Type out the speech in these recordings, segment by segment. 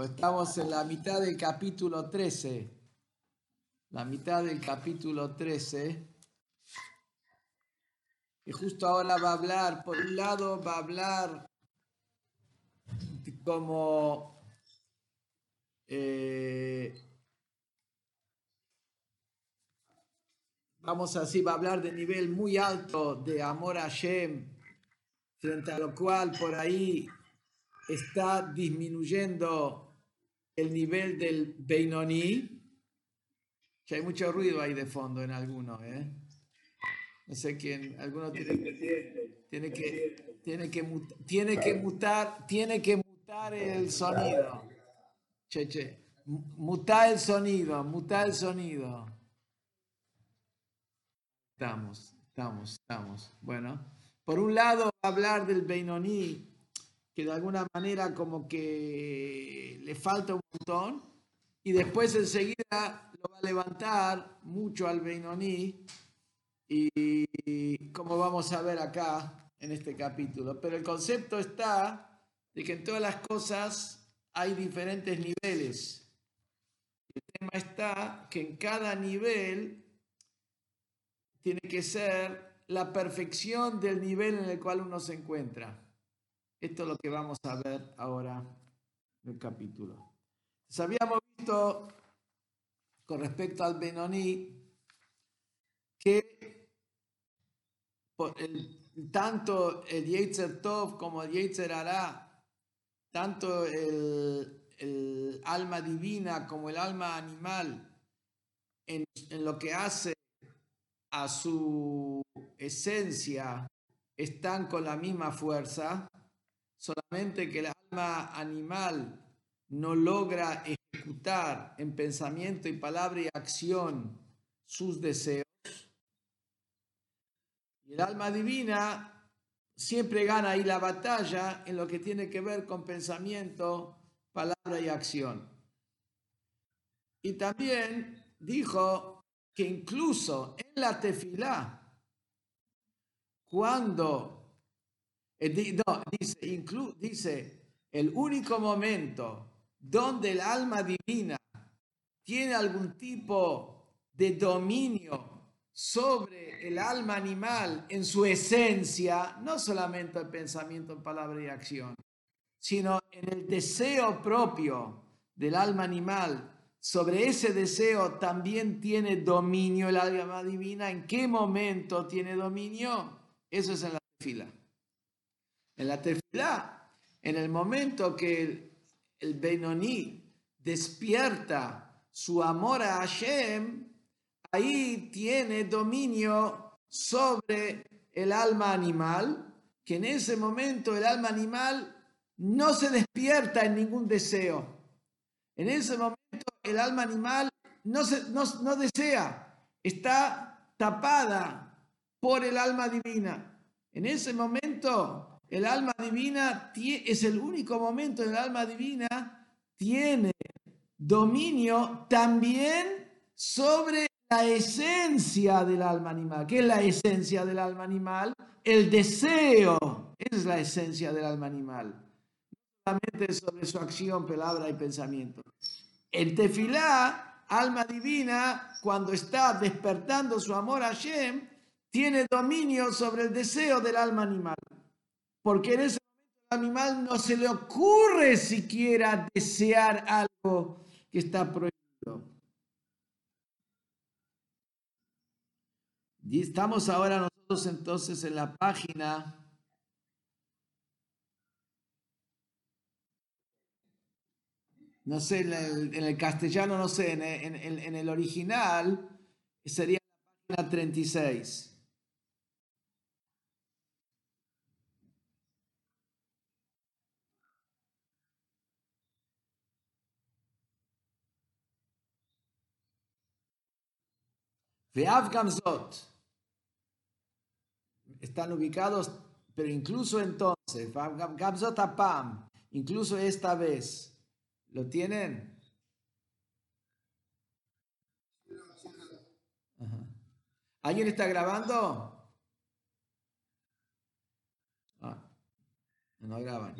Pues estamos en la mitad del capítulo 13. La mitad del capítulo 13. Y justo ahora va a hablar, por un lado va a hablar como eh, vamos así, va a hablar de nivel muy alto de amor a Shem, frente a lo cual por ahí está disminuyendo el nivel del Beinoni. Que hay mucho ruido ahí de fondo en algunos, ¿eh? No sé quién, alguno tiene que, tiene que, tiene que, tiene que mutar, tiene que mutar el sonido. Che, che, mutar el sonido, mutar el sonido. Estamos, estamos, estamos. Bueno, por un lado hablar del Beinoní, que de alguna manera como que le falta un montón, y después enseguida lo va a levantar mucho al Beinoní, y como vamos a ver acá en este capítulo. Pero el concepto está de que en todas las cosas hay diferentes niveles. El tema está que en cada nivel tiene que ser la perfección del nivel en el cual uno se encuentra. Esto es lo que vamos a ver ahora en el capítulo. habíamos visto con respecto al Benoní que tanto el Yetzer Tov como el Yetzer Ara, tanto el, el, alma divina como el alma animal, en, en lo que hace a su esencia están con la misma fuerza, solamente que el alma animal no logra ejecutar en pensamiento y palabra y acción sus deseos. Y el alma divina siempre gana ahí la batalla en lo que tiene que ver con pensamiento, palabra y acción. Y también dijo que incluso en la tefilá, cuando, no, dice, dice, el único momento donde el alma divina tiene algún tipo de dominio sobre el alma animal en su esencia, no solamente el pensamiento, en palabra y acción, sino en el deseo propio del alma animal sobre ese deseo también tiene dominio el alma divina. ¿En qué momento tiene dominio? Eso es en la tefila. En la tefila, en el momento que el, el Benoní despierta su amor a Hashem, ahí tiene dominio sobre el alma animal, que en ese momento el alma animal no se despierta en ningún deseo. En ese momento el alma animal no, no, desea, está tapada por el alma divina. En ese momento, el alma divina es el único momento en el alma divina tiene dominio también sobre la esencia del alma animal. ¿Qué es la esencia del alma animal? El deseo. es la esencia del alma animal. No solamente sobre su acción, palabra y pensamiento. El tefilá, alma divina, cuando está despertando su amor a Hashem, tiene dominio sobre el deseo del alma animal. Porque en ese momento el animal no se le ocurre siquiera desear algo que está prohibido. Y estamos ahora nosotros entonces en la página no sé, en el, castellano, no sé, en, el original sería la página 36. Veav Gamzot. Están ubicados, pero incluso entonces, Gamzot Apam, incluso esta vez. ¿Lo tienen? ¿Alguien está grabando? Ah, no graban.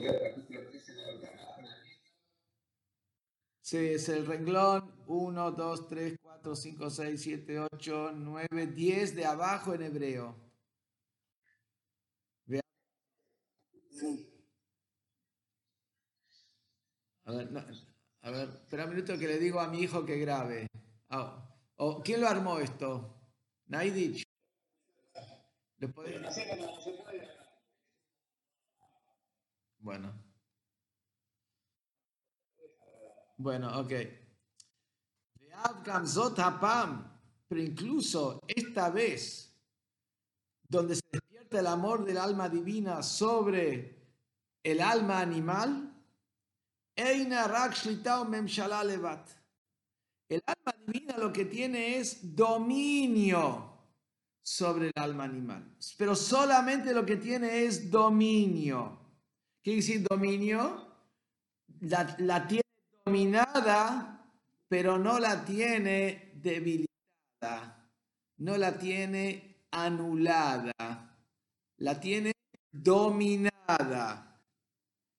Sí, es el renglón 1, 2, 3, 4, 5, 6, 7, 8, 9, 10 de abajo en hebreo. A ver, no, a ver, espera un minuto que le digo a mi hijo que grabe. Ah, oh, ¿Quién lo armó esto? Naidich. ¿Le puede... Bueno. Bueno, ok. Pero incluso esta vez, donde se despierta el amor del alma divina sobre el alma animal, el alma divina lo que tiene es dominio sobre el alma animal, pero solamente lo que tiene es dominio. ¿Qué quiere decir dominio? La, la dominada, pero no la tiene debilitada, no la tiene anulada, la tiene dominada.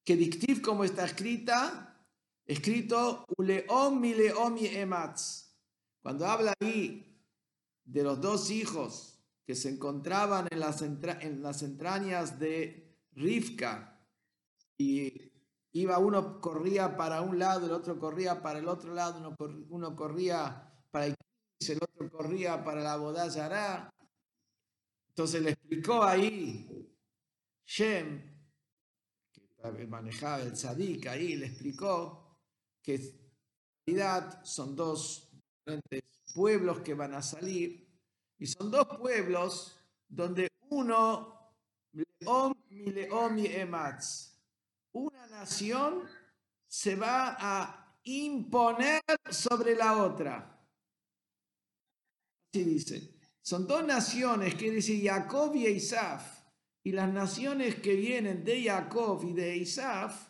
Que dictiv como está escrita, escrito uleom mi leom ematz. Cuando habla ahí de los dos hijos que se encontraban en las, en las entrañas de Rivka y Iba uno corría para un lado, el otro corría para el otro lado, uno, uno corría para el el otro corría para la bodazara. Entonces le explicó ahí Shem, que manejaba el tzadik ahí, le explicó que en realidad son dos pueblos que van a salir y son dos pueblos donde uno, Leom Leom una nación se va a imponer sobre la otra. Así dice. Son dos naciones, quiere decir Jacob y Isaf. Y las naciones que vienen de Jacob y de Isaf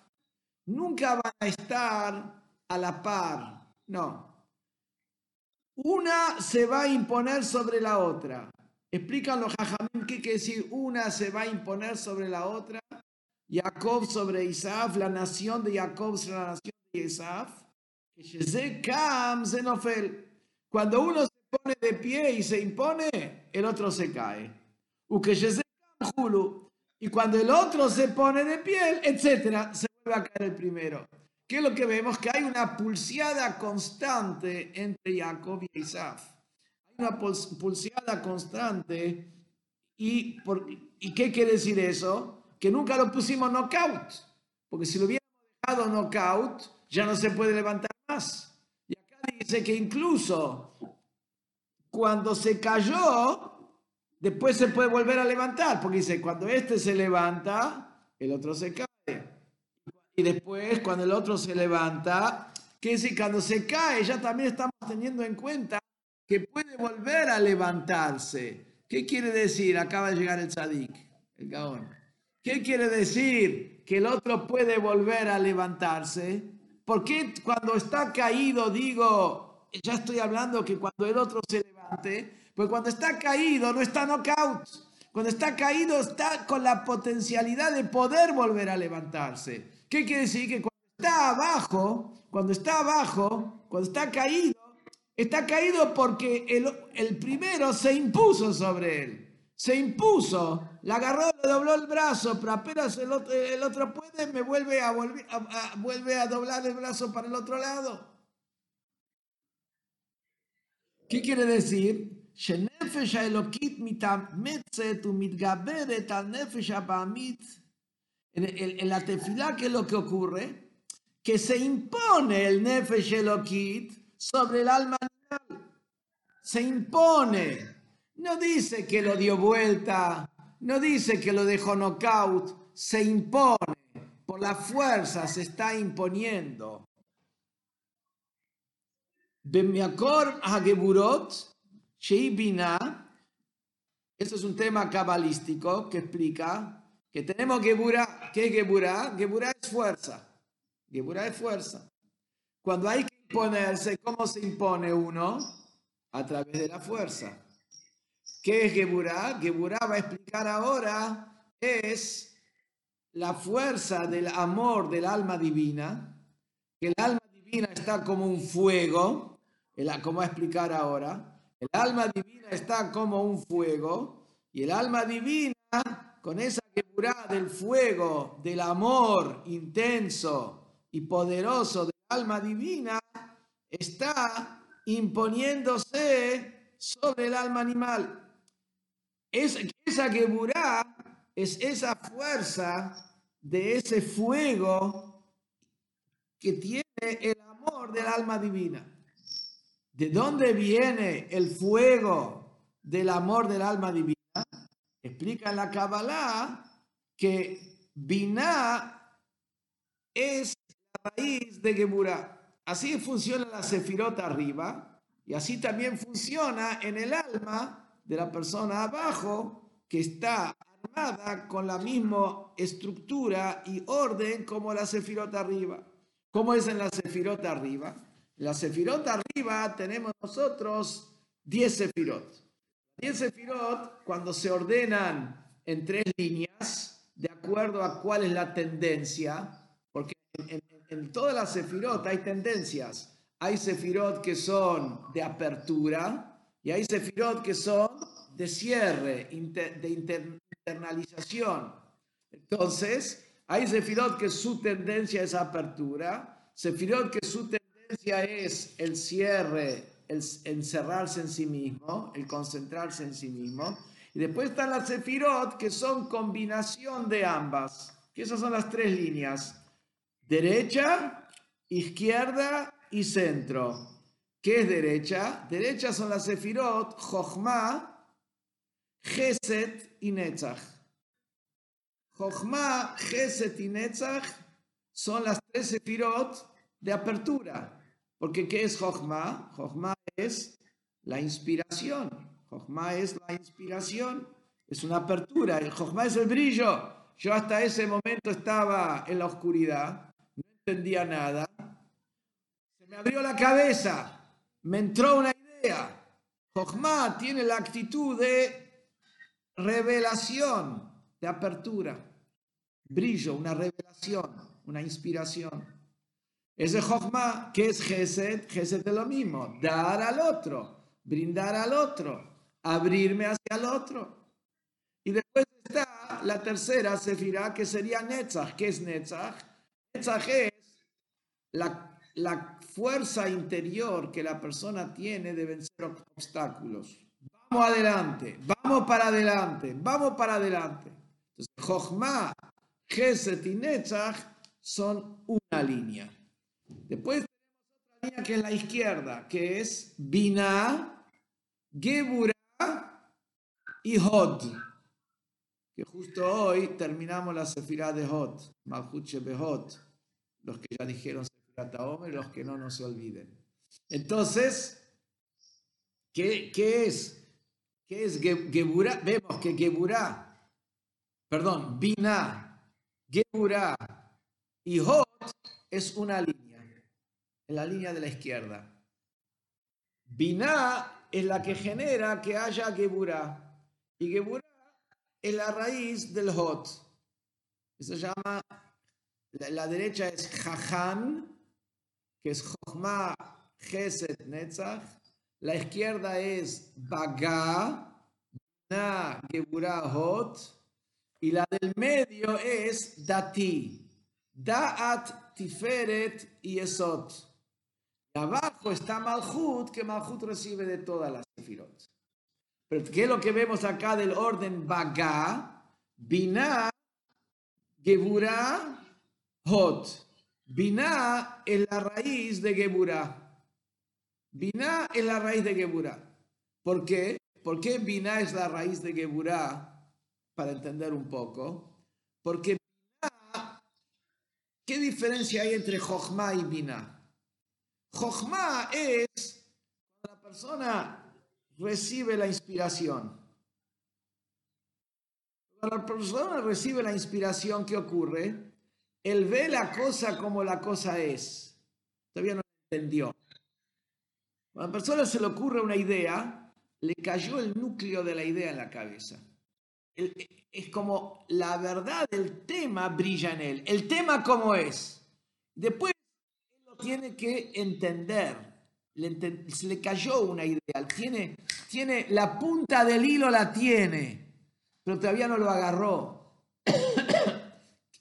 nunca van a estar a la par. No. Una se va a imponer sobre la otra. Explican los jajamín qué quiere decir una se va a imponer sobre la otra. Jacob sobre Isaf, la nación de Jacob sobre la nación de Isaf. Cuando uno se pone de pie y se impone, el otro se cae. Y cuando el otro se pone de pie, etcétera, se vuelve a caer el primero. ¿Qué es lo que vemos? Que hay una pulseada constante entre Jacob y Isaf. Hay una pulseada constante. ¿Y, por, ¿Y qué quiere decir eso? Que nunca lo pusimos knockout, porque si lo hubiéramos dejado knockout, ya no se puede levantar más. Y acá dice que incluso cuando se cayó, después se puede volver a levantar, porque dice, cuando este se levanta, el otro se cae. Y después, cuando el otro se levanta, que decir, cuando se cae, ya también estamos teniendo en cuenta que puede volver a levantarse. ¿Qué quiere decir? Acaba de llegar el tzadik, el gaón. ¿Qué quiere decir? Que el otro puede volver a levantarse. ¿Por qué cuando está caído digo, ya estoy hablando que cuando el otro se levante? Pues cuando está caído no está knockout. Cuando está caído está con la potencialidad de poder volver a levantarse. ¿Qué quiere decir? Que cuando está abajo, cuando está abajo, cuando está caído, está caído porque el, el primero se impuso sobre él se impuso, la agarró, le dobló el brazo, pero apenas el otro, puede, me vuelve a, volver, a, vuelve a doblar el brazo para el otro lado. ¿Qué quiere decir? En, la tefilá, ¿qué es lo que ocurre? Que se impone el nefesh elokit sobre el alma. Se impone. No dice que lo dio vuelta, no dice que lo dejó knockout, se impone, por la fuerza se está imponiendo. Eso es un tema cabalístico que explica que tenemos Geburah. ¿Qué es Geburah? Geburah es fuerza. Geburah es fuerza. Cuando hay que imponerse, ¿cómo se impone uno? A través de la fuerza. ¿Qué es Geburah? Geburah va a explicar ahora, es la fuerza del amor del alma divina, que el alma divina está como un fuego, como va a explicar ahora. El alma divina está como un fuego y el alma divina con esa quebrada del fuego, del amor intenso y poderoso del alma divina, está imponiéndose sobre el alma animal. Es, esa quebrada es esa fuerza de ese fuego que tiene el amor del alma divina. ¿De dónde viene el fuego del amor del alma divina? Explica la Kabbalah que Binah es la raíz de Geburah. Así funciona la sefirot arriba y así también funciona en el alma de la persona abajo que está armada con la misma estructura y orden como la sefirot arriba. ¿Cómo es en la sefirot arriba? En la sefirot arriba tenemos nosotros 10 sefirot. 10 sefirot, cuando se ordenan en tres líneas, de acuerdo a cuál es la tendencia, porque en, todas las sefirot hay tendencias. Hay sefirot que son de apertura y hay sefirot que son de cierre, de internalización. Entonces, hay Sefirot que su tendencia es apertura, Sefirot que su tendencia es el cierre, el encerrarse en sí mismo, el concentrarse en sí mismo. Y después están las Sefirot que son combinación de ambas, que esas son las tres líneas, derecha, izquierda y centro. ¿Qué es derecha? Derecha son las Sefirot, Jochma, Geset y Netzach. Jochma, Geset y Netzach son las tres sefirot de apertura. Porque ¿qué es Jochma? Jochma es la inspiración. Jochma es la inspiración. Es una apertura. El Jochma es el brillo. Yo hasta ese momento estaba en la oscuridad. No entendía nada. Se me abrió la cabeza. Me entró una idea. Jochma tiene la actitud de revelación, de apertura brillo, una revelación, una inspiración. Ese Jochma, que es Gesed, Gesed es lo mismo, dar al otro, brindar al otro, abrirme hacia el otro. Y después está la tercera Sefirah, que sería Netzach. ¿Qué es Netzach? Netzach es la, la fuerza interior que la persona tiene de vencer obstáculos. Vamos adelante, vamos para adelante, vamos para adelante. Entonces, Jochma Geset y Netzach son una línea. Después tenemos otra línea que es la izquierda, que es Binah, Geburah y Hod. Que justo hoy terminamos la Sefirah de Hod, Malchut Behod. Los que ya dijeron Taomer, los que no, no se olviden. Entonces, ¿qué, qué es? ¿Qué es Geburah? Vemos que Geburah, perdón, Binah Geburah y Hot es una línea, en la línea de la izquierda. Binah es la que genera que haya Geburah. Y Geburah es la raíz del Hot. Eso se llama, la, derecha es Jahan, que es Jochma, Geset, Netzach. La izquierda es Baga, Binah, Geburah, Hot. Y la del medio es Dati. Da'at, Tiferet y Esot. Y abajo está Malhut, que Malhut recibe de todas las sefirot. Pero ¿qué es lo que vemos acá del orden Baga? Binah, Geburah, Hot. Binah es la raíz de Geburah. Binah es la raíz de Geburah. ¿Por qué? ¿Por qué Binah es la raíz de Geburah? para entender un poco, porque ¿qué diferencia hay entre Jochma y Binah? Jochma es cuando la persona recibe la inspiración. Cuando la persona recibe la inspiración, ¿qué ocurre? Él ve la cosa como la cosa es. Todavía no entendió. Cuando a la persona se le ocurre una idea, le cayó el núcleo de la idea en la cabeza es como la verdad del tema brilla en él. El tema como es. Después lo tiene que entender. se le cayó una idea. Tiene, tiene, la punta del hilo la tiene, pero todavía no lo agarró.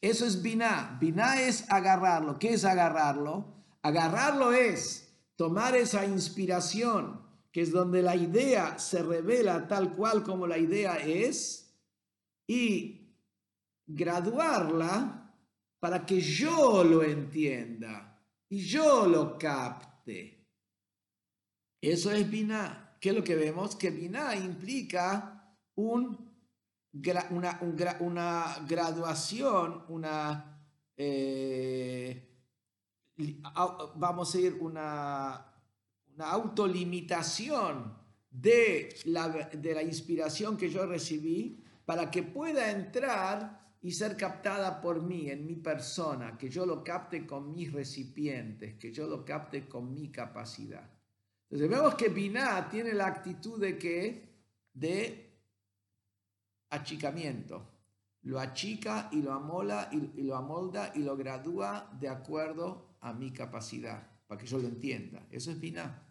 Eso es biná. Biná es agarrarlo. ¿Qué es agarrarlo? Agarrarlo es tomar esa inspiración, que es donde la idea se revela tal cual como la idea es, y graduarla para que yo lo entienda y yo lo capte. Eso es Binah. ¿Qué es lo que vemos? Que Binah implica un, una, una, graduación, una, eh, vamos a decir, una, una autolimitación de la, de la inspiración que yo recibí para que pueda entrar y ser captada por mí, en mi persona, que yo lo capte con mis recipientes, que yo lo capte con mi capacidad. Entonces vemos que Binah tiene la actitud de que de achicamiento. Lo achica y lo amola y, lo amolda y lo gradúa de acuerdo a mi capacidad, para que yo lo entienda. Eso es Binah.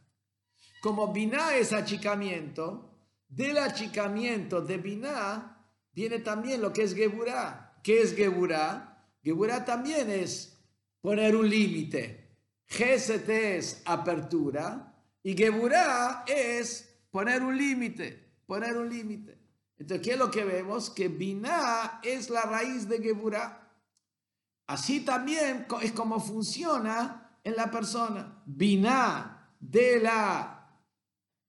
Como Binah es achicamiento, del achicamiento de Binah viene también lo que es Geburá. ¿Qué es Geburá? Geburá también es poner un límite. Geset es apertura y Geburá es poner un límite, poner un límite. Entonces, ¿qué es lo que vemos? Que Binah es la raíz de Geburá. Así también es como funciona en la persona. Binah de la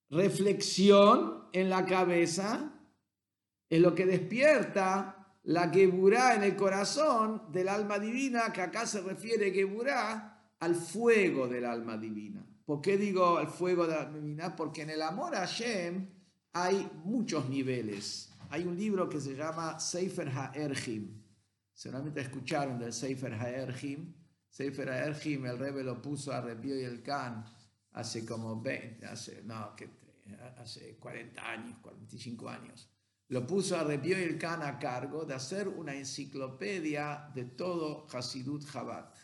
reflexión en la cabeza es lo que despierta la Geburá en el corazón del alma divina, que acá se refiere Geburá al fuego del alma divina. ¿Por qué digo al fuego del alma divina? Porque en el amor a Hashem hay muchos niveles. Hay un libro que se llama Sefer HaErhim. Seguramente escucharon del Sefer HaErhim. Sefer HaErhim, el Rebbe lo puso a Rebio y el Khan hace como 20, hace, no, que, hace 40 años, 45 años lo puso a Rebio el Khan a cargo de hacer una enciclopedia de todo Hasidut Chabad.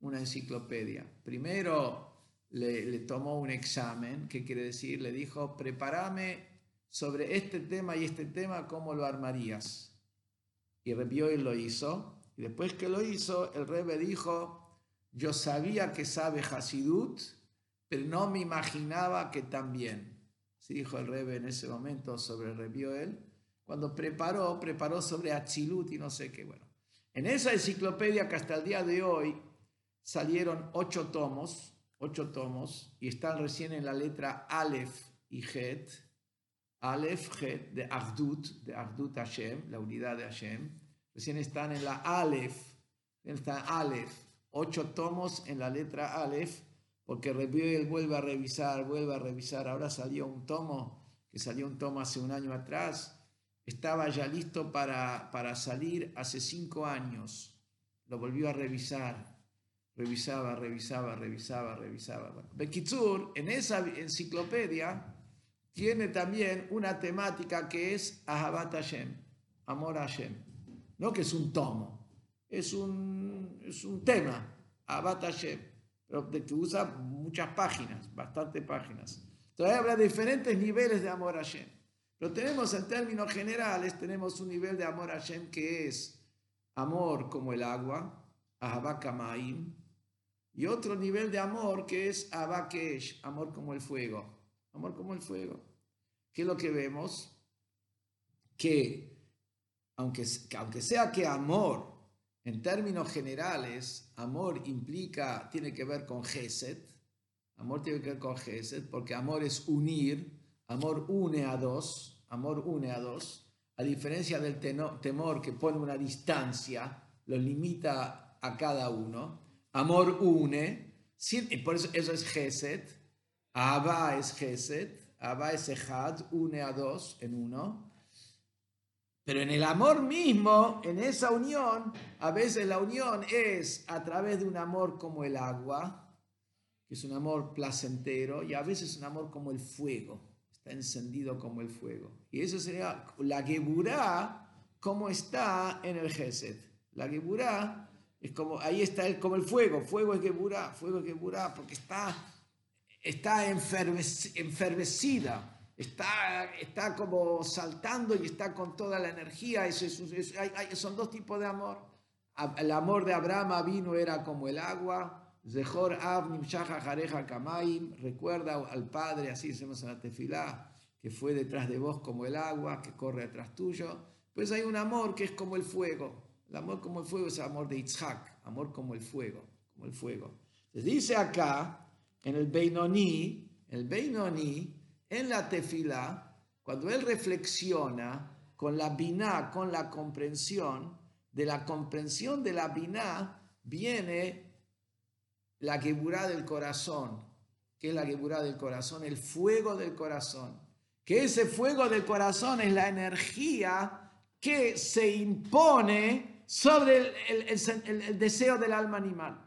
Una enciclopedia. Primero le, tomó un examen, que quiere decir, le dijo, prepárame sobre este tema y este tema, ¿cómo lo armarías? Y Rebio lo hizo. Y después que lo hizo, el Rebe dijo, yo sabía que sabe Hasidut, pero no me imaginaba que también. Se dijo el Rebe en ese momento sobre Rebioel cuando preparó, preparó sobre Achilut y no sé qué. Bueno, en esa enciclopedia que hasta el día de hoy salieron ocho tomos, ocho tomos, y están recién en la letra Aleph y Het, Aleph, Het, de Ardut, de Ardut Hashem, la unidad de Hashem, recién están en la Aleph, está Aleph, ocho tomos en la letra Aleph, porque él vuelve a revisar, vuelve a revisar, ahora salió un tomo, que salió un tomo hace un año atrás, estaba ya listo para, para salir hace cinco años. Lo volvió a revisar. Revisaba, revisaba, revisaba, revisaba. Bueno, en esa enciclopedia, tiene también una temática que es Ahabat Hashem, amor a Hashem. No que es un tomo, es un, es un tema, Ahabat Hashem, pero de que usa muchas páginas, bastantes páginas. Entonces habla diferentes niveles de amor a Hashem. Pero tenemos en términos generales, tenemos un nivel de amor a Hashem que es amor como el agua, Ahabakamaim, y otro nivel de amor que es Abakesh, amor como el fuego, amor como el fuego. ¿Qué es lo que vemos? Que aunque, aunque sea que amor, en términos generales, amor implica, tiene que ver con Geset, amor tiene que ver con Geset, porque amor es unir, Amor une a dos, amor une a dos, a diferencia del temor que pone una distancia, lo limita a cada uno. Amor une, por eso eso es Geset, Abba es Geset, Abba es Ejad, une a dos en uno. Pero en el amor mismo, en esa unión, a veces la unión es a través de un amor como el agua, que es un amor placentero, y a veces un amor como el fuego encendido como el fuego. Y eso sería la Geburá como está en el Geset. La Geburá Es como, ahí está el, como el fuego, fuego es Geburá, fuego es Geburá, porque está, está enfervecida, está, está como saltando y está con toda la energía. son dos tipos de amor. El amor de Abraham vino era como el agua. Zehor Avnim Jareja Kamaim. Recuerda al Padre, así decimos en la tefilá, que fue detrás de vos como el agua, que corre detrás tuyo. Pues hay un amor que es como el fuego. El amor como el fuego es el amor de Yitzhak, amor como el fuego, como el fuego. Se dice acá, en el Beinoní, el Beinoní, en la tefila, cuando él reflexiona con la biná, con la comprensión, de la comprensión de la biná viene la geburá del corazón. ¿Qué es la geburá del corazón? El fuego del corazón. Que ese fuego del corazón es la energía que se impone sobre el, deseo del alma animal.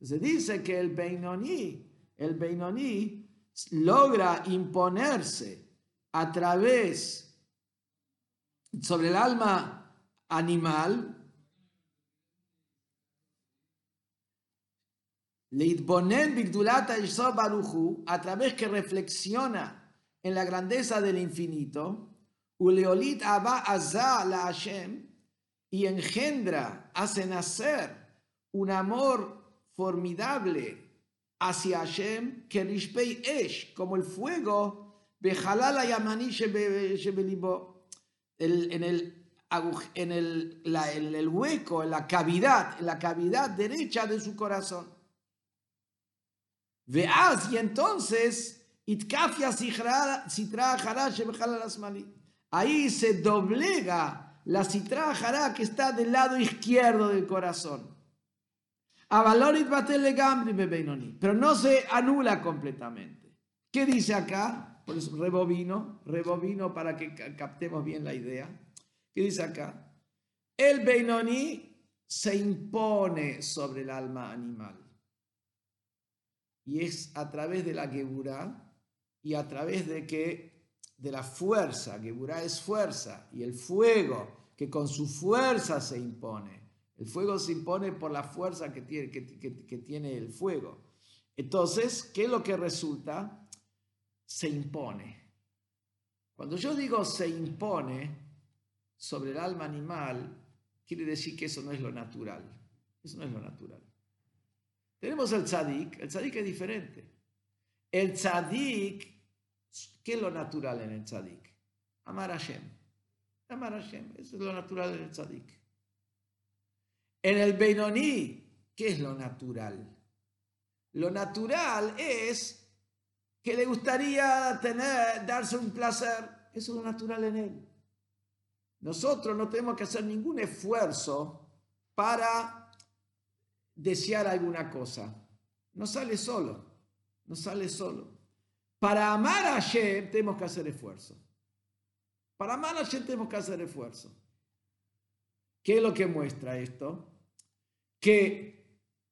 Se dice que el Beinoní, el Beinoní logra imponerse a través sobre el alma animal. A través que reflexiona en la grandeza del infinito, Uleolit la Hashem, y engendra, hace nacer un amor formidable hacia Hashem, que Rishpei Esh, como el fuego, Bejalala Yamani en el en el, la, en el hueco, en la cavidad, en la cavidad derecha de su corazón. Veaz, y entonces, Ahí se doblega la Jara que está del lado izquierdo del corazón. Pero no se anula completamente. ¿Qué dice acá? Por eso rebobino, rebobino para que captemos bien la idea. ¿Qué dice acá? El Beinoni se impone sobre el alma animal. Y es a través de la Geburah y a través de que de la fuerza, Geburah es fuerza, y el fuego que con su fuerza se impone. El fuego se impone por la fuerza que tiene, el fuego. Entonces, ¿qué es lo que resulta? Se impone. Cuando yo digo se impone, sobre el alma animal, quiere decir que eso no es lo natural. Eso no es lo natural. Tenemos el tzadik, el tzadik es diferente. El tzadik, ¿qué es lo natural en el tzadik? Amar a Hashem. Amar a Hashem, eso es lo natural en el tzadik. En el Beinoní, ¿qué es lo natural? Lo natural es que le gustaría tener, darse un placer. Eso es lo natural en él. Nosotros no tenemos que hacer ningún esfuerzo para desear alguna cosa. No sale solo, no sale solo. Para amar a Hashem tenemos que hacer esfuerzo. Para amar a Hashem tenemos que hacer esfuerzo. ¿Qué es lo que muestra esto? Que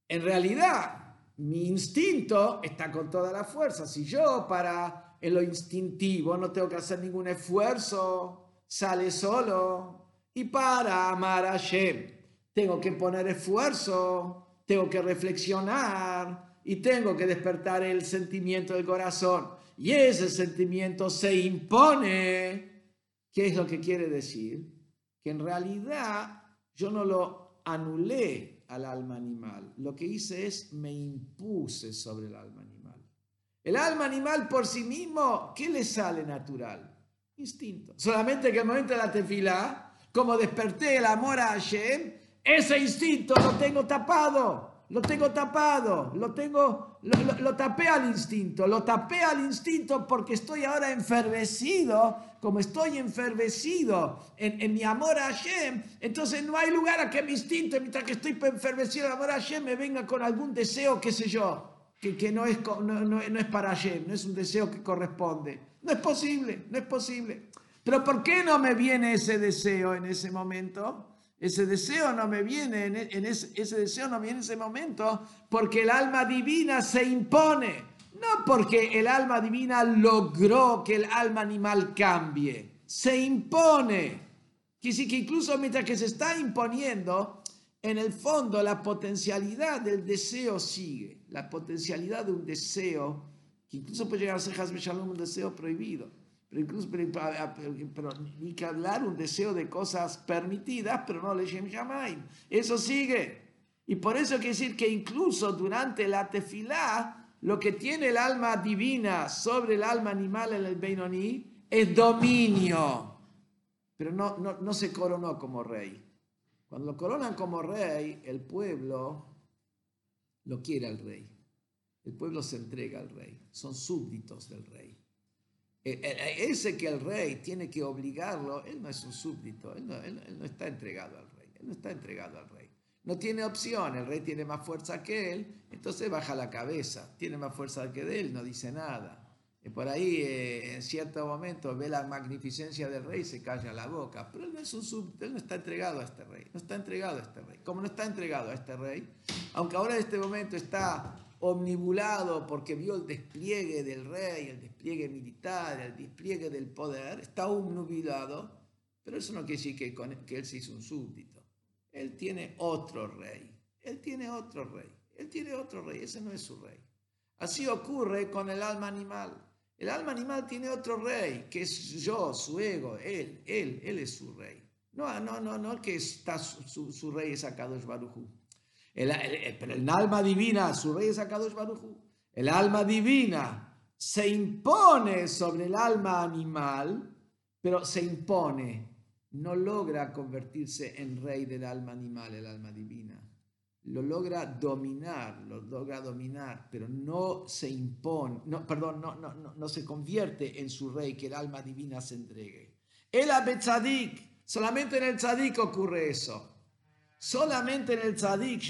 en realidad mi instinto está con toda la fuerza. Si yo para en lo instintivo no tengo que hacer ningún esfuerzo, sale solo. Y para amar a Hashem tengo que poner esfuerzo, tengo que reflexionar y tengo que despertar el sentimiento del corazón. Y ese sentimiento se impone. ¿Qué es lo que quiere decir? Que en realidad yo no lo anulé al alma animal. Lo que hice es me impuse sobre el alma animal. El alma animal por sí mismo, ¿qué le sale natural? instinto. Solamente que el momento de la tefila, como desperté el amor a Hashem, ese instinto lo tengo tapado, lo tengo tapado, lo tengo, lo, tapé al instinto, lo tapé al instinto porque estoy ahora enfervecido, como estoy enfervecido en, mi amor a Hashem, entonces no hay lugar a que mi instinto, mientras que estoy enfervecido en amor a Hashem, me venga con algún deseo, qué sé yo, que, que no, es, no, no es para Hashem, no es un deseo que corresponde. No es posible, no es posible. Pero ¿por qué no me viene ese deseo en ese momento? Ese deseo no me viene, en, ese, ese deseo no viene en ese momento porque el alma divina se impone. No porque el alma divina logró que el alma animal cambie. Se impone. Que sí que incluso mientras que se está imponiendo, en el fondo la potencialidad del deseo sigue, la potencialidad de un deseo, que incluso puede llegar a ser un deseo prohibido, pero incluso, pero, ni que hablar un deseo de cosas permitidas, pero no Leshem Shamaim. Eso sigue. Y por eso quiere decir que incluso durante la tefilá, lo que tiene el alma divina sobre el alma animal en el Beinoní es dominio. Pero no, no, no se coronó como rey. Cuando lo coronan como rey, el pueblo lo quiere al rey. El pueblo se entrega al rey. Son súbditos del rey. Eh, eh, ese que el rey tiene que obligarlo, él no es un súbdito, él no, está entregado al rey, él no está entregado al rey. No tiene opción, el rey tiene más fuerza que él, entonces baja la cabeza, tiene más fuerza que él, no dice nada. Y por ahí, eh, en cierto momento, ve la magnificencia del rey y se calla la boca. Pero él no, es un súbdito, él no está entregado a este rey, no está entregado a este rey. Como no está entregado a este rey, aunque ahora en este momento está omnibulado porque vio el despliegue del rey, el despliegue militar, el despliegue del poder, está omnubilado, pero eso no quiere decir que, que él se hizo un súbdito. Él tiene otro rey, él tiene otro rey, él tiene otro rey, ese no es su rey. Así ocurre con el alma animal. El alma animal tiene otro rey, que es yo, su ego, él, él, él es su rey. No, no, no, no que está su, su, rey es Akadosh Baruj pero el alma divina, su rey es Akadosh Baruj El alma divina se impone sobre el alma animal, pero se impone, no logra convertirse en rey del alma animal, el alma divina. Lo logra dominar, lo logra dominar, pero no se impone, no, perdón, no, no, no se convierte en su rey, que el alma divina se entregue. El Abetzadik, solamente en el tzadik ocurre eso. Solamente en el tzadik,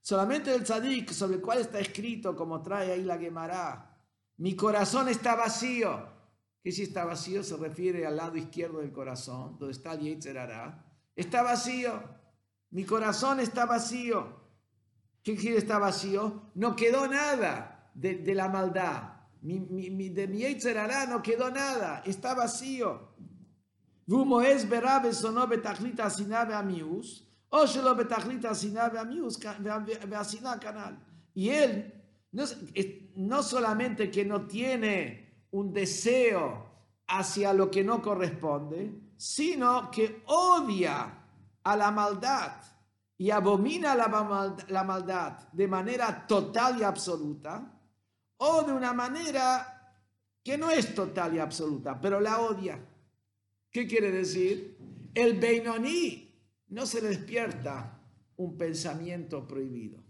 Solamente en el tzadik, sobre el cual está escrito, como trae ahí la Gemara, mi corazón está vacío. ¿Qué si está vacío? Se refiere al lado izquierdo del corazón, donde está el Está vacío. Mi corazón está vacío. ¿Qué quiere está vacío? No quedó nada de, la maldad. Mi, mi, de mi no quedó nada. Está vacío. והוא es ברע ושונאו בתכלית השנאה והמיאוס, או שלא בתכלית השנאה והמיאוס והשנאה כנ"ל. Y él no, no solamente que no tiene un deseo hacia lo que no corresponde, sino que odia a la maldad y abomina la, la maldad de manera total y absoluta, o de una manera que no es total y absoluta, pero la odia. ¿Qué quiere decir? El Beinoní no se despierta un pensamiento prohibido.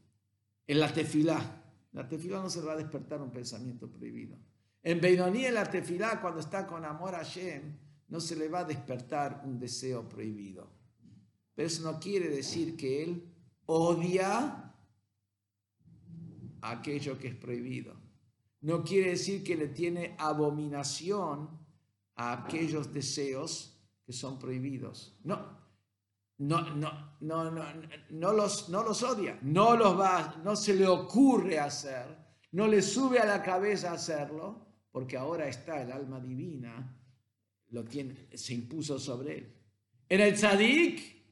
En la tefilá, la tefilá no se va a despertar un pensamiento prohibido. En Beinoní, en la tefilá, cuando está con amor a Shem, no se le va a despertar un deseo prohibido. Pero eso no quiere decir que él odia aquello que es prohibido. No quiere decir que le tiene abominación a aquellos deseos que son prohibidos. No, no, no, no, no, no, los, no los odia, no los va, no se le ocurre hacer, no le sube a la cabeza hacerlo, porque ahora está el alma divina, lo tiene, se impuso sobre él. En el tzadik,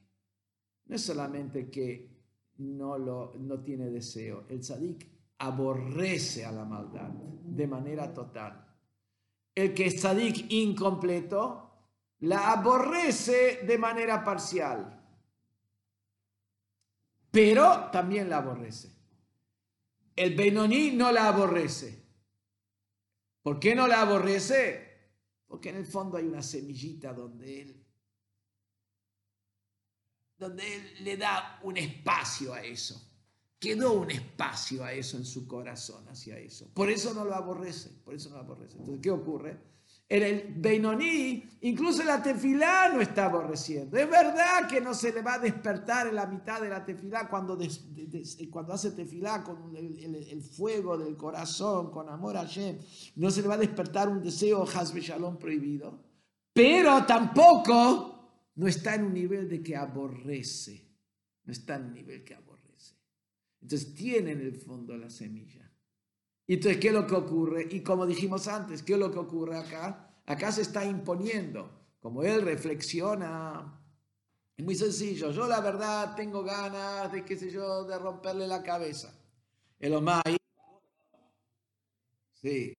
no es solamente que no, lo, no tiene deseo, el tzadik aborrece a la maldad de manera total el que es incompleto, la aborrece de manera parcial, pero también la aborrece. El Benoní no la aborrece. ¿Por qué no la aborrece? Porque en el fondo hay una semillita donde él, donde él le da un espacio a eso quedó un espacio a eso en su corazón, hacia eso. Por eso no lo aborrece, por eso no lo aborrece. Entonces, ¿qué ocurre? En el Beinoní, incluso la tefilá no está aborreciendo. Es verdad que no se le va a despertar en la mitad de la tefilá cuando, cuando hace tefilá con el, fuego del corazón, con amor a Hashem. No se le va a despertar un deseo Hasbe Shalom prohibido. Pero tampoco no está en un nivel de que aborrece. No está en un nivel que aborrece. Entonces tiene en el fondo la semilla. Y entonces, ¿qué es lo que ocurre? Y como dijimos antes, ¿qué es lo que ocurre acá? Acá se está imponiendo. Como él reflexiona Es muy sencillo. Yo la verdad tengo ganas de, qué sé yo, de romperle la cabeza. El Omay. Sí.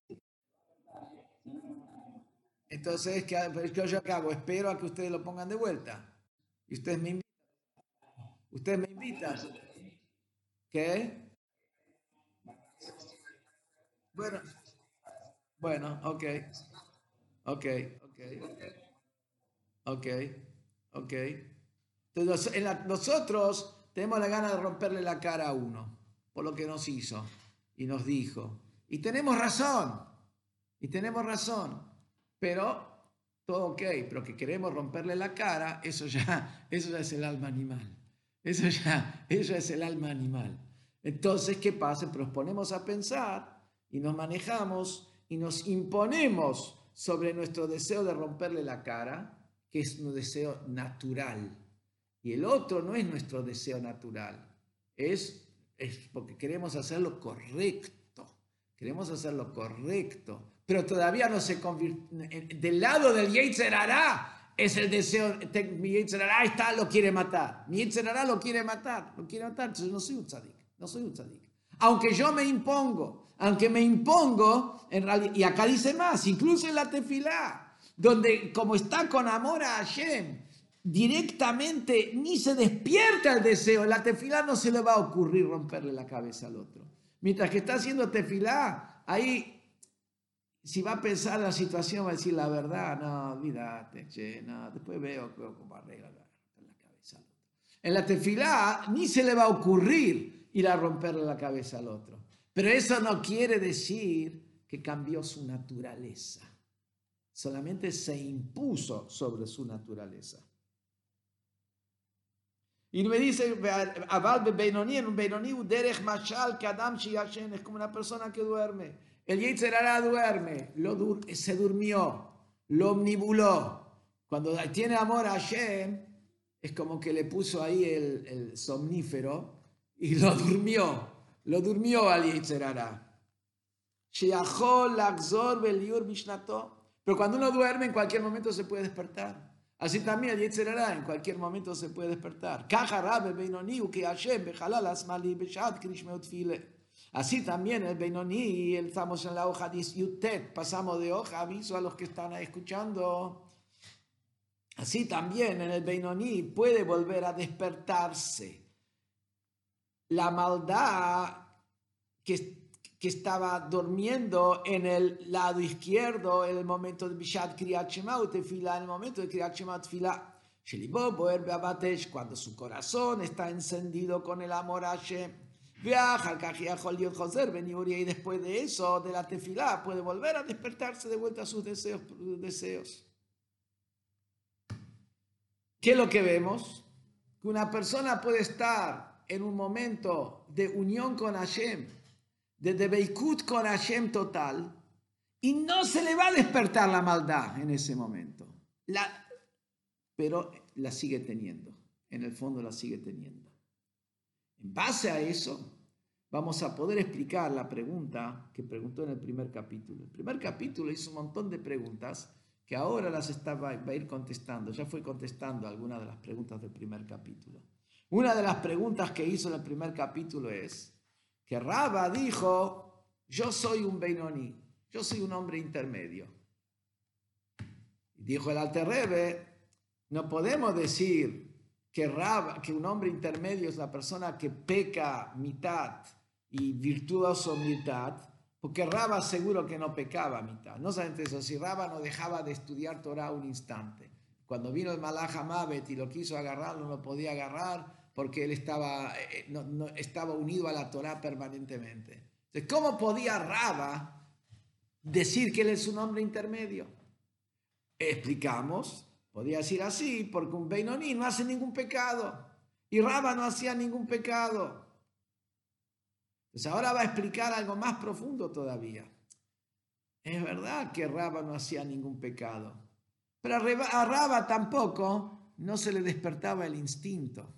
Entonces, ¿qué, ¿qué yo hago? Espero a que ustedes lo pongan de vuelta. Y ustedes me invitan. Ustedes me invitan. ¿Qué? Bueno, bueno, ok. Ok, ok. Ok, ok. Entonces, nosotros tenemos la gana de romperle la cara a uno por lo que nos hizo y nos dijo. Y tenemos razón, y tenemos razón, pero todo ok, pero que queremos romperle la cara, eso ya, eso ya es el alma animal. Eso ya, eso es el alma animal. Entonces, ¿qué pasa? Nos ponemos a pensar y nos manejamos y nos imponemos sobre nuestro deseo de romperle la cara, que es un deseo natural. Y el otro no es nuestro deseo natural, es, es porque queremos hacerlo correcto, queremos hacerlo correcto, pero todavía no se convierte, del lado del Yetzer hará es el deseo, mi Yetzer hará está, lo quiere matar, mi Yetzer hará lo quiere matar, lo quiere matar, entonces no soy un tzadik, no soy un tzadik. Aunque yo me impongo, aunque me impongo, en realidad, y acá dice más, incluso en la tefilá, donde como está con amor a Hashem, directamente ni se despierta el deseo, en la tefilá no se le va a ocurrir romperle la cabeza al otro. Mientras que está haciendo tefilá, ahí si va a pensar la situación, va a decir la verdad, no, olvídate, che, no, después veo cómo arregla la, la cabeza al otro. En la tefilá ni se le va a ocurrir ir a romperle la cabeza al otro. Pero eso no quiere decir que cambió su naturaleza. Solamente se impuso sobre su naturaleza. Y me dice, es como una persona que duerme. El Yetzerara duerme, lo se durmió, lo omnibuló. Cuando tiene amor a Hashem, es como que le puso ahí el, el somnífero y lo durmió. Lo durmió al Yetzerara. Pero cuando uno duerme, en cualquier momento se puede despertar. Así también el Yetzerara en cualquier momento se puede despertar. Así también el Beinoni, estamos en la hoja 10 pasamos de hoja, aviso a los que están escuchando. Así también en el Beinoni puede volver a despertarse la maldad que, que estaba durmiendo en el lado izquierdo en el momento de Bishat Kriyat Shema en el momento de Kriyat Shema Tefila. Cuando su corazón está encendido con el amor y después de eso, de la tefilá, puede volver a despertarse de vuelta a sus deseos. deseos. ¿Qué es lo que vemos? Que una persona puede estar en un momento de unión con Hashem, de debeikut con Hashem total, y no se le va a despertar la maldad en ese momento. La, pero la sigue teniendo, en el fondo la sigue teniendo. En base a eso, vamos a poder explicar la pregunta que preguntó en el primer capítulo. El primer capítulo hizo un montón de preguntas que ahora las está, va a ir contestando. Ya fue contestando algunas de las preguntas del primer capítulo. Una de las preguntas que hizo en el primer capítulo es que Raba dijo, yo soy un Beinoní, yo soy un hombre intermedio. Dijo el Alterrebe, no podemos decir que, que un hombre intermedio es la persona que peca mitad y virtuoso mitad, porque Raba seguro que no pecaba mitad. No solamente eso, si Raba no dejaba de estudiar Torah un instante. Cuando vino el Malach Mavet y lo quiso agarrar, no lo podía agarrar porque él estaba, eh, no, estaba unido a la Torah permanentemente. Entonces, ¿cómo podía Raba decir que él es un hombre intermedio? Explicamos Podría decir así, porque un Beinoní no hace ningún pecado y Raba no hacía ningún pecado. Entonces ahora va a explicar algo más profundo todavía. Es verdad que Raba no hacía ningún pecado, pero a Raba tampoco no se le despertaba el instinto,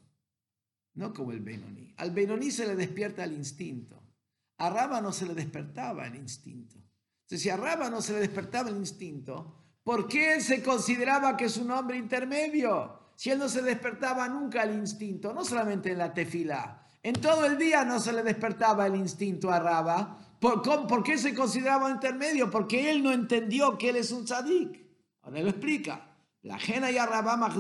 no como el Beinoní. Al Beinoní se le despierta el instinto, a Raba no se le despertaba el instinto. Entonces si a Raba no se le despertaba el instinto, ¿Por qué él se consideraba que es un hombre intermedio? si él no se despertaba nunca el instinto, no solamente en la tefila, en todo el día no se le despertaba el instinto a Raba. ¿Por, ¿Por, qué se consideraba intermedio? Porque él no entendió que él es un tzadik. Ahora lo explica. La jena y Rabá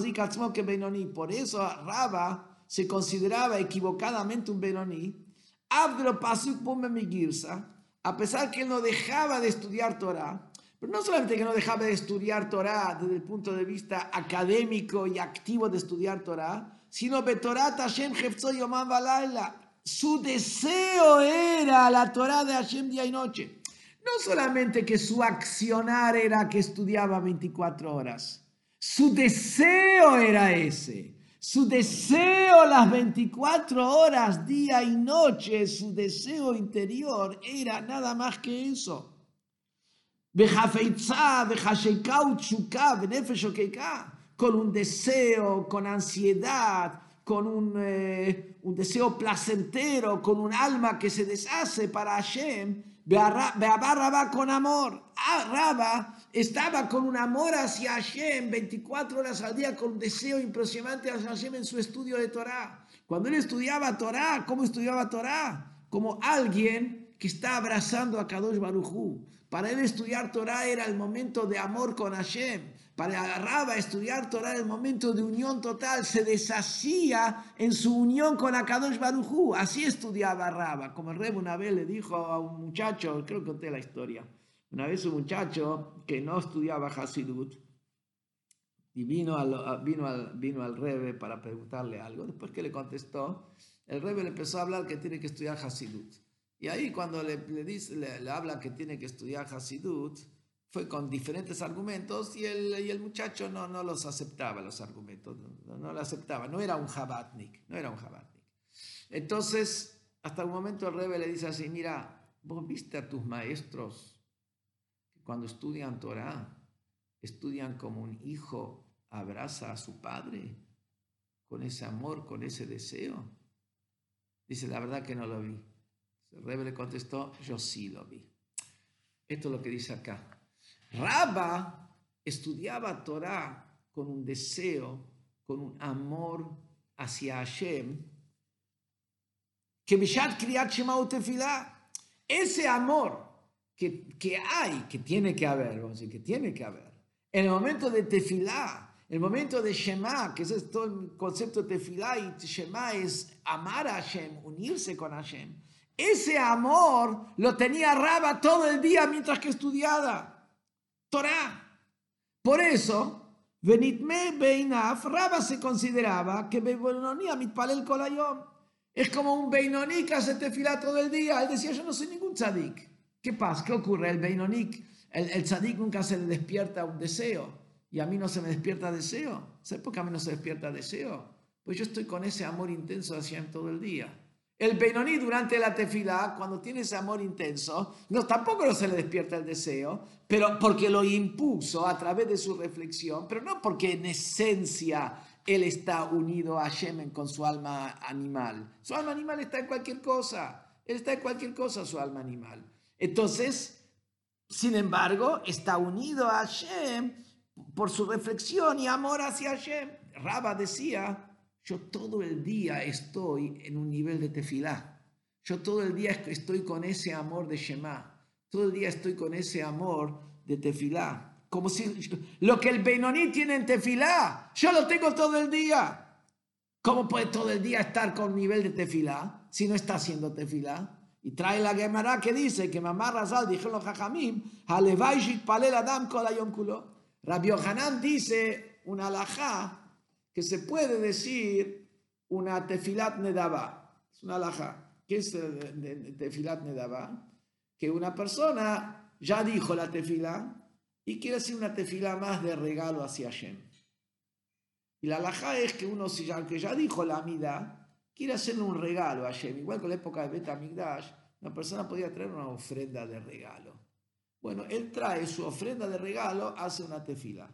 que Benoni. Por eso Raba se consideraba equivocadamente un Benoni. Abdro Pasuk Girsa, a pesar que él no dejaba de estudiar Torah, no solamente que no dejaba de estudiar Torah desde el punto de vista académico y activo de estudiar Torah, sino Betorat Hashem Yomam Su deseo era la Torah de Hashem día y noche. No solamente que su accionar era que estudiaba 24 horas, su deseo era ese. Su deseo las 24 horas, día y noche, su deseo interior era nada más que eso. Con un deseo, con ansiedad, con un, eh, un deseo placentero, con un alma que se deshace para Hashem, Rabba con amor. Ah, Rabba estaba con un amor hacia Hashem 24 horas al día, con un deseo impresionante hacia Hashem en su estudio de Torah. Cuando él estudiaba Torah, ¿cómo estudiaba Torah? Como alguien que está abrazando a Kadosh Baruchu. Para él estudiar Torah era el momento de amor con Hashem. Para Rabba estudiar Torah era el momento de unión total. Se deshacía en su unión con Akadosh Barujú. Así estudiaba Rabba. Como el rey una vez le dijo a un muchacho, creo que conté la historia. Una vez un muchacho que no estudiaba Hasidut y vino al, vino Rebe para preguntarle algo. Después que le contestó, el Rebe le empezó a hablar que tiene que estudiar Hasidut. Y ahí cuando le, dice, le, habla que tiene que estudiar Hasidut, fue con diferentes argumentos y el, y el muchacho no, no los aceptaba, los argumentos, no, no lo aceptaba, no era un Jabatnik, no era un Jabatnik. Entonces, hasta un momento el Rebe le dice así, mira, vos viste a tus maestros que cuando estudian Torah, estudian como un hijo abraza a su padre, con ese amor, con ese deseo. Dice, la verdad que no lo vi. El rebe le contestó, yo sí lo vi. Esto es lo que dice acá. Rabba estudiaba Torah con un deseo, con un amor hacia Hashem, que Bishat Kriyat Shema ese amor que, que, hay, que tiene que haber, vamos a decir, que tiene que haber, en el momento de tefilá, el momento de Shema, que es todo el concepto de tefilá y Shema es amar a Hashem, unirse con Hashem, ese amor lo tenía Raba todo el día mientras que estudiaba Torah. Por eso, Benitme Beinaf, Raba se consideraba que Mitpalel Kolayom es como un Beinoní que hace tefilá todo el día. Él decía, yo no soy ningún tzadik. ¿Qué pasa? ¿Qué ocurre? El Beinoní, el, el nunca se le despierta un deseo. Y a mí no se me despierta deseo. ¿Sabes por qué a mí no se despierta deseo? Pues yo estoy con ese amor intenso hacia él todo el día. El Beinoní durante la tefilá, cuando tiene ese amor intenso, no, tampoco no se le despierta el deseo, pero porque lo impuso a través de su reflexión, pero no porque en esencia él está unido a Shemen con su alma animal. Su alma animal está en cualquier cosa, él está en cualquier cosa, su alma animal. Entonces, sin embargo, está unido a Hashem por su reflexión y amor hacia Hashem. Raba decía, yo todo el día estoy en un nivel de tefilá. Yo todo el día estoy con ese amor de Shema. Todo el día estoy con ese amor de tefilá. Como si lo que el Benoní tiene en tefilá, yo lo tengo todo el día. ¿Cómo puede todo el día estar con nivel de tefilá si no está haciendo tefilá? Y trae la Gemara que dice que Mamá Razal dijo los Jajamim, Adam Rabbi Yohanan dice una alajá que se puede decir una tefilat nedaba. Es una alhaja. ¿Qué es tefilat nedaba? Que una persona ya dijo la tefila y quiere hacer una tefila más de regalo hacia Hashem. Y la alhaja es que uno, si ya, que ya dijo la amida, quiere hacerle un regalo a Hashem. Igual que en la época de Bet Amigdash, una persona podía traer una ofrenda de regalo. Bueno, él trae su ofrenda de regalo, hace una tefila.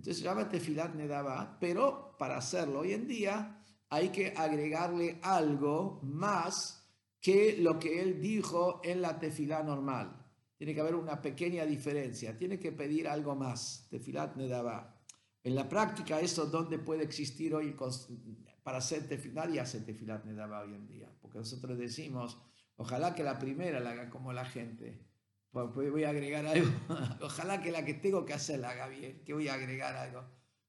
Entonces se llama tefilat nedaba, pero para hacerlo hoy en día hay que agregarle algo más que lo que él dijo en la tefilá normal. Tiene que haber una pequeña diferencia, tiene que pedir algo más, tefilat nedaba. En la práctica, eso dónde puede existir hoy para hacer tefilar y hacer tefilat nedaba hoy en día. Porque nosotros decimos, ojalá que la primera la haga como la gente. Pues, voy a agregar algo. ojalá que la que tengo que hacer la haga bien. Que voy a agregar algo.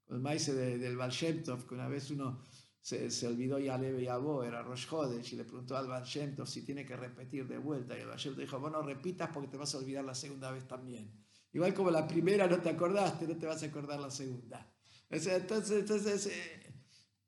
El maíz del Baal que una vez uno se, se olvidó ya Leve Yabó, era Rosh Hodesh, y le preguntó al Baal si tiene que repetir de vuelta. Y el Baal dijo, bueno, repitas porque te vas a olvidar la segunda vez también. Igual como la primera no te acordaste, no te vas a acordar la segunda. Entonces, entonces eh,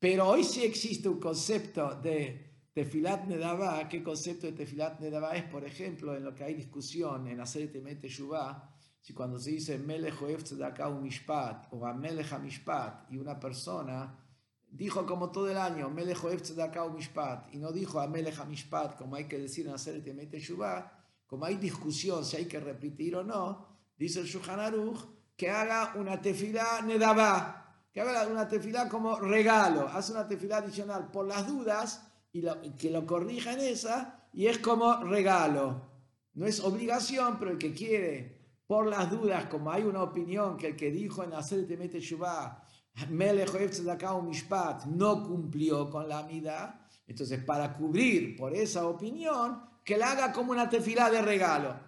pero hoy sí existe un concepto de Tefilat Nedaba. ¿Qué concepto de Tefilat Nedaba es? Por ejemplo, en lo que hay discusión en hacer Temete Shubá, si cuando se dice Melech Tzedakah Mishpat o Amelech Mishpat y una persona dijo como todo el año Melech Tzedakah Mishpat y no dijo Amelech Mishpat como hay que decir en hacer Temete Shubá, como hay discusión si hay que repetir o no, dice el Shulchan Aruch, que haga una tefilá nedabá, que haga una tefilá como regalo, hace una tefilá adicional por las dudas y que lo corrija en esa y es como regalo. No es obligación, pero el que quiere, por las dudas, como hay una opinión que el que dijo en hacer Temete Shubá, Mishpat, no cumplió con la mida, entonces para cubrir por esa opinión, que la haga como una tefilá de regalo.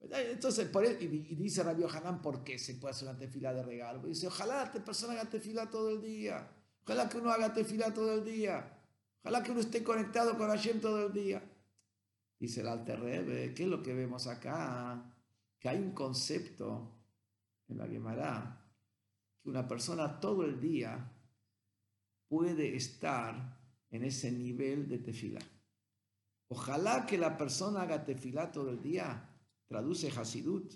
Entonces, por y dice Rabio Hanan, ¿por qué se puede hacer una tefila de regalo? dice, ojalá esta persona haga tefila todo el día. Ojalá que uno haga tefila todo el día. Ojalá que uno esté conectado con Hashem todo el día. Dice el Alter Rebbe, ¿qué es lo que vemos acá? Que hay un concepto en la Gemara que una persona todo el día puede estar en ese nivel de tefila. Ojalá que la persona haga tefila todo el día traduce Hasidut.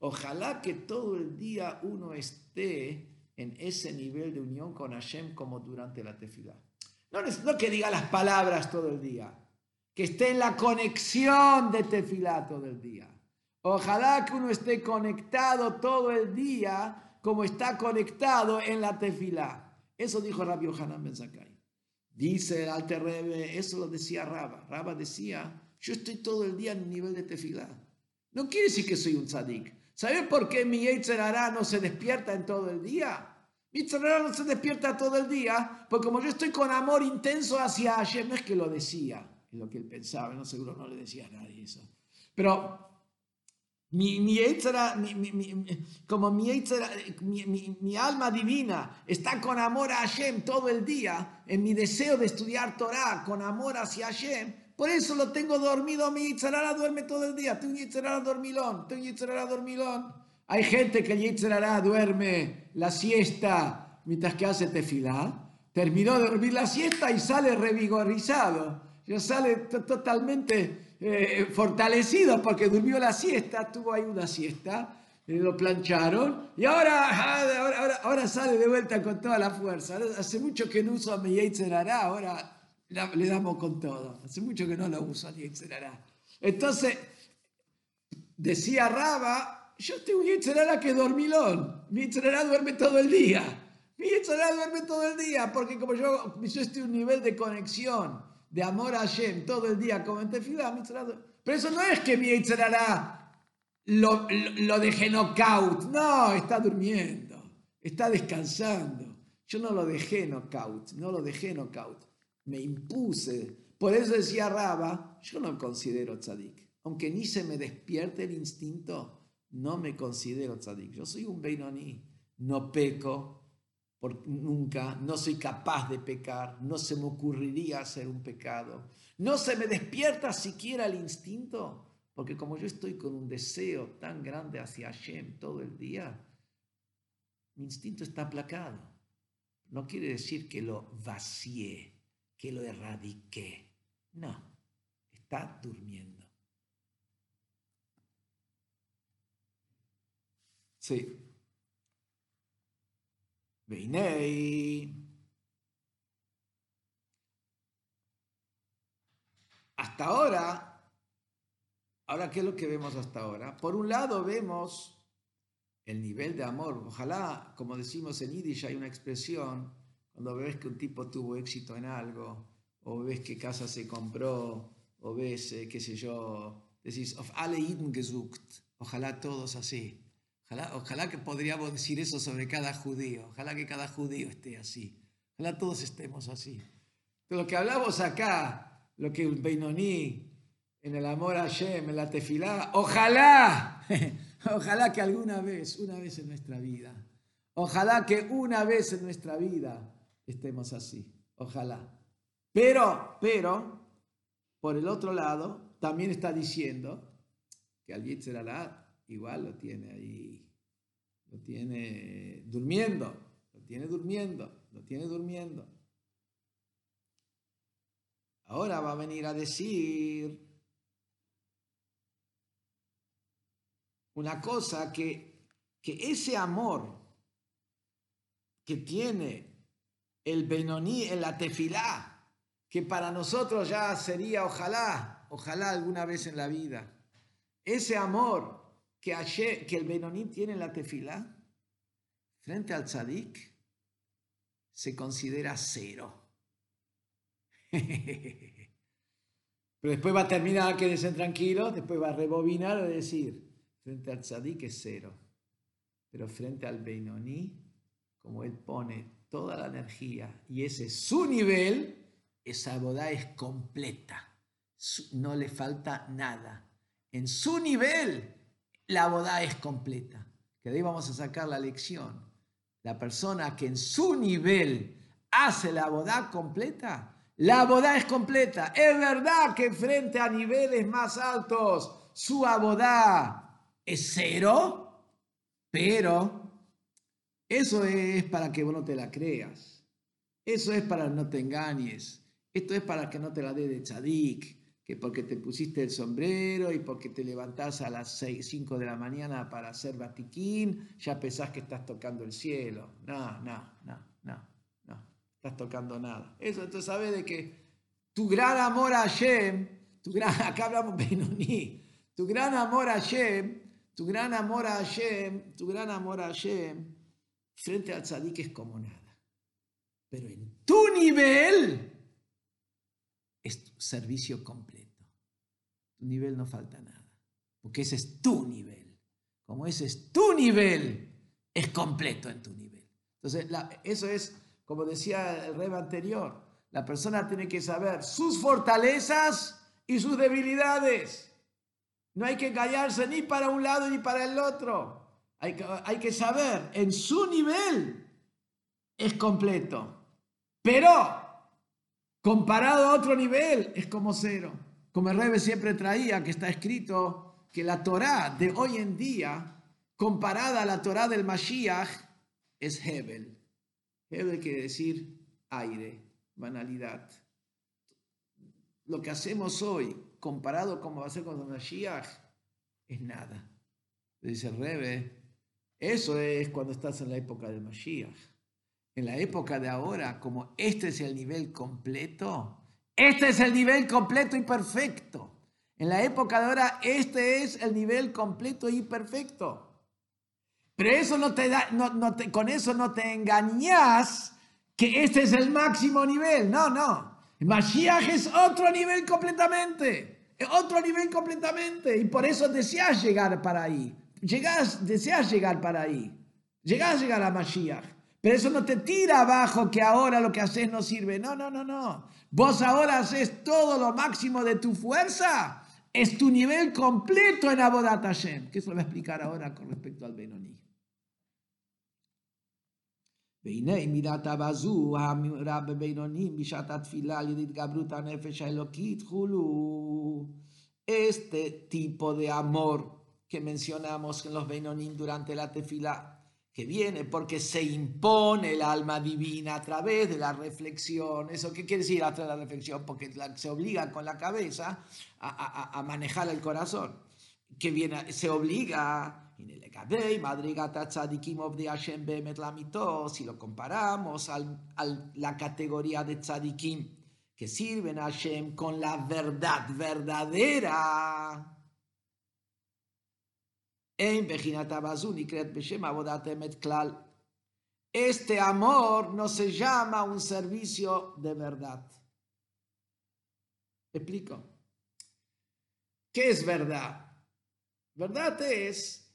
Ojalá que todo el día uno esté en ese nivel de unión con Hashem como durante la tefilá. No, que diga las palabras todo el día, que esté en la conexión de tefilá todo el día. Ojalá que uno esté conectado todo el día como está conectado en la tefilá. Eso dijo Rabbi Yohanan Ben Zakai. Dice el Alter Rebbe, eso lo decía Raba. Raba decía, yo estoy todo el día en el nivel de tefilá. No quiere decir que soy un tzadik. ¿Sabe por qué mi Yetzerara no se despierta en todo el día? Mi Yetzerara no se despierta todo el día, porque como yo estoy con amor intenso hacia Hashem, no es que lo decía, es lo que él pensaba, no seguro no le decía a nadie eso. Pero mi, mi, como mi, mi, mi, alma divina está con amor a Hashem todo el día, en mi deseo de estudiar Torah, con amor hacia Hashem, por eso lo tengo dormido. Mi Yitzhara duerme todo el día. Tengo Yitzhara dormilón. Tengo Yitzhara dormilón. Hay gente que Yitzhara duerme la siesta mientras que hace tefilá. Terminó de dormir la siesta y sale revigorizado. Ya sale totalmente eh, fortalecido porque durmió la siesta. Tuvo ahí una siesta. lo plancharon y ahora, ahora, ahora, sale de vuelta con toda la fuerza. Hace mucho que no uso a mi Yitzhara. Ahora le damos con todo. Hace mucho que no lo uso ni Entonces, decía Raba, yo tengo un Yetzerara que dormilón. Mi Yetzerara duerme todo el día. Mi Yetzerara duerme todo el día porque como yo, yo estoy un nivel de conexión, de amor a Hashem todo el día como en Tefilá, mi Pero eso no es que mi Yetzerara lo, lo, lo dejé knockout. No, está durmiendo. Está descansando. Yo no lo dejé knockout. No lo dejé knockout me impuse. Por eso decía Raba, yo no considero tzadik. Aunque ni se me despierte el instinto, no me considero tzadik. Yo soy un Beinoní, no peco por, nunca, no soy capaz de pecar, no se me ocurriría hacer un pecado. No se me despierta siquiera el instinto, porque como yo estoy con un deseo tan grande hacia Hashem todo el día, mi instinto está aplacado. No quiere decir que lo vacié que lo erradiqué. No, está durmiendo. Sí. Veinei. Hasta ahora, ahora, ¿qué es lo que vemos hasta ahora? Por un lado vemos el nivel de amor. Ojalá, como decimos en Yiddish, hay una expresión cuando ves que un tipo tuvo éxito en algo, o ves que casa se compró, o ves, eh, qué sé yo, decís, of alle Iden gesucht, ojalá todos así, Ojalá, ojalá que podríamos decir eso sobre cada judío. Ojalá que cada judío esté así. Ojalá todos estemos así. De lo que hablamos acá, lo que el Beinoní, en el amor a Hashem, en la tefilá, ojalá, ojalá que alguna vez, una vez en nuestra vida, ojalá que una vez en nuestra vida estemos así. Ojalá. Pero, pero, por el otro lado, también está diciendo que al Yitzhak igual lo tiene ahí, lo tiene durmiendo, lo tiene durmiendo, lo tiene durmiendo. Ahora va a venir a decir una cosa que, que ese amor que tiene el Benoní en la tefilá, que para nosotros ya sería ojalá, ojalá alguna vez en la vida. Ese amor que, que el Benoní tiene en la tefilá, frente al tzadik, se considera cero. Pero después va a terminar, quédense tranquilos, después va a rebobinar y decir, frente al tzadik es cero. Pero frente al Beinoní, como él pone toda la energía y ese es su nivel, esa boda es completa. No le falta nada. En su nivel, la boda es completa. Que de ahí vamos a sacar la lección. La persona que en su nivel hace la boda completa, la boda es completa. Es verdad que frente a niveles más altos, su abodá es cero, pero eso es para que vos no te la creas. Eso es para que no te engañes. Esto es para que no te la dé de tzadik, que porque te pusiste el sombrero y porque te levantás a las 6, 5 de la mañana para hacer batiquín, ya pensás que estás tocando el cielo. No, no, no, no, no. Estás tocando nada. Eso, entonces sabes de que tu gran amor a Hashem, tu gran, acá hablamos Benoní, tu gran amor a Hashem, tu gran amor a Hashem, tu gran amor a Hashem, frente al tzadik es como nada. Pero en tu nivel es tu servicio completo. Tu nivel no falta nada. Porque ese es tu nivel. Como ese es tu nivel, es completo en tu nivel. Entonces, eso es, como decía el rey anterior, la persona tiene que saber sus fortalezas y sus debilidades. No hay que callarse ni para un lado ni para el otro. Hay que, saber, en su nivel es completo, pero comparado a otro nivel es como cero. Como el Rebe siempre traía, que está escrito que la Torá de hoy en día, comparada a la Torá del Mashiach, es Hebel. Hebel quiere decir aire, banalidad. Lo que hacemos hoy, comparado como va a ser con el Mashiach, es nada. Dice el Rebe, eso es cuando estás en la época del Mashiach. En la época de ahora, como este es el nivel completo, este es el nivel completo y perfecto. En la época de ahora, este es el nivel completo y perfecto. Pero eso no te da, no, te, con eso no te engañas que este es el máximo nivel. No, no. Mashiach es otro nivel completamente. Otro nivel completamente. Y por eso deseas llegar para ahí. Llegás, deseas llegar para ahí. Llegás a llegar a Mashiach. Pero eso no te tira abajo que ahora lo que haces no sirve. No, no, no, no. Vos ahora haces todo lo máximo de tu fuerza. Es tu nivel completo en Abodat Hashem. Que eso lo voy a explicar ahora con respecto al Benoni. Este tipo de amor que mencionamos en los Benonim durante la tefila, que viene porque se impone el alma divina a través de la reflexión. ¿Eso qué quiere decir a través de la reflexión? Porque se obliga con la cabeza a, manejar el corazón. Que viene, se obliga, si lo comparamos a la categoría de tzadikim que sirven a Hashem con la verdad verdadera este amor no se llama un servicio de verdad. Explico. ¿Qué es verdad? Verdad es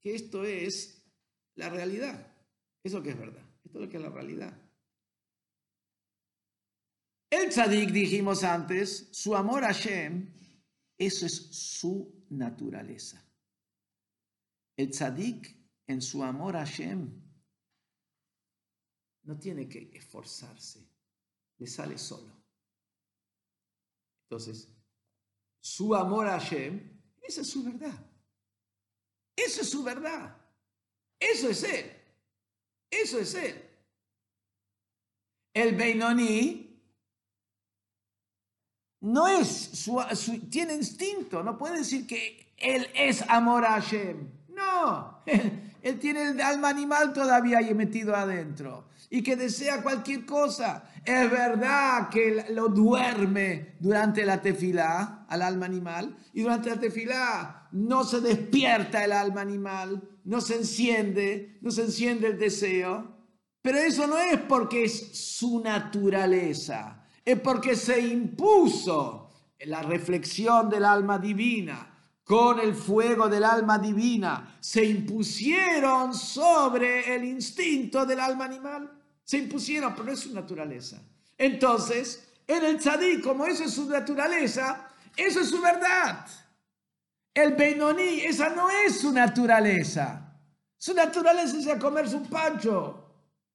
que esto es la realidad. Eso que es verdad. Esto es lo que es la realidad. El tzadik, dijimos antes, su amor a Shem, eso es su naturaleza. El tzadik en su amor a Shem no tiene que esforzarse, le sale solo. Entonces, su amor a Shem, esa es su verdad. Eso es su verdad. Eso es él. Eso es él. El Beinoní no es su, tiene instinto, no puede decir que él es amor a Hashem. No, él, tiene el alma animal todavía ahí metido adentro y que desea cualquier cosa. Es verdad que lo duerme durante la tefilá al alma animal y durante la tefilá no se despierta el alma animal, no se enciende, no se enciende el deseo. Pero eso no es porque es su naturaleza es porque se impuso la reflexión del alma divina con el fuego del alma divina, se impusieron sobre el instinto del alma animal. Se impusieron, pero es su naturaleza. Entonces, en el tzadí, como eso es su naturaleza, eso es su verdad. El Benoní, esa no es su naturaleza. Su naturaleza es a comerse un pancho.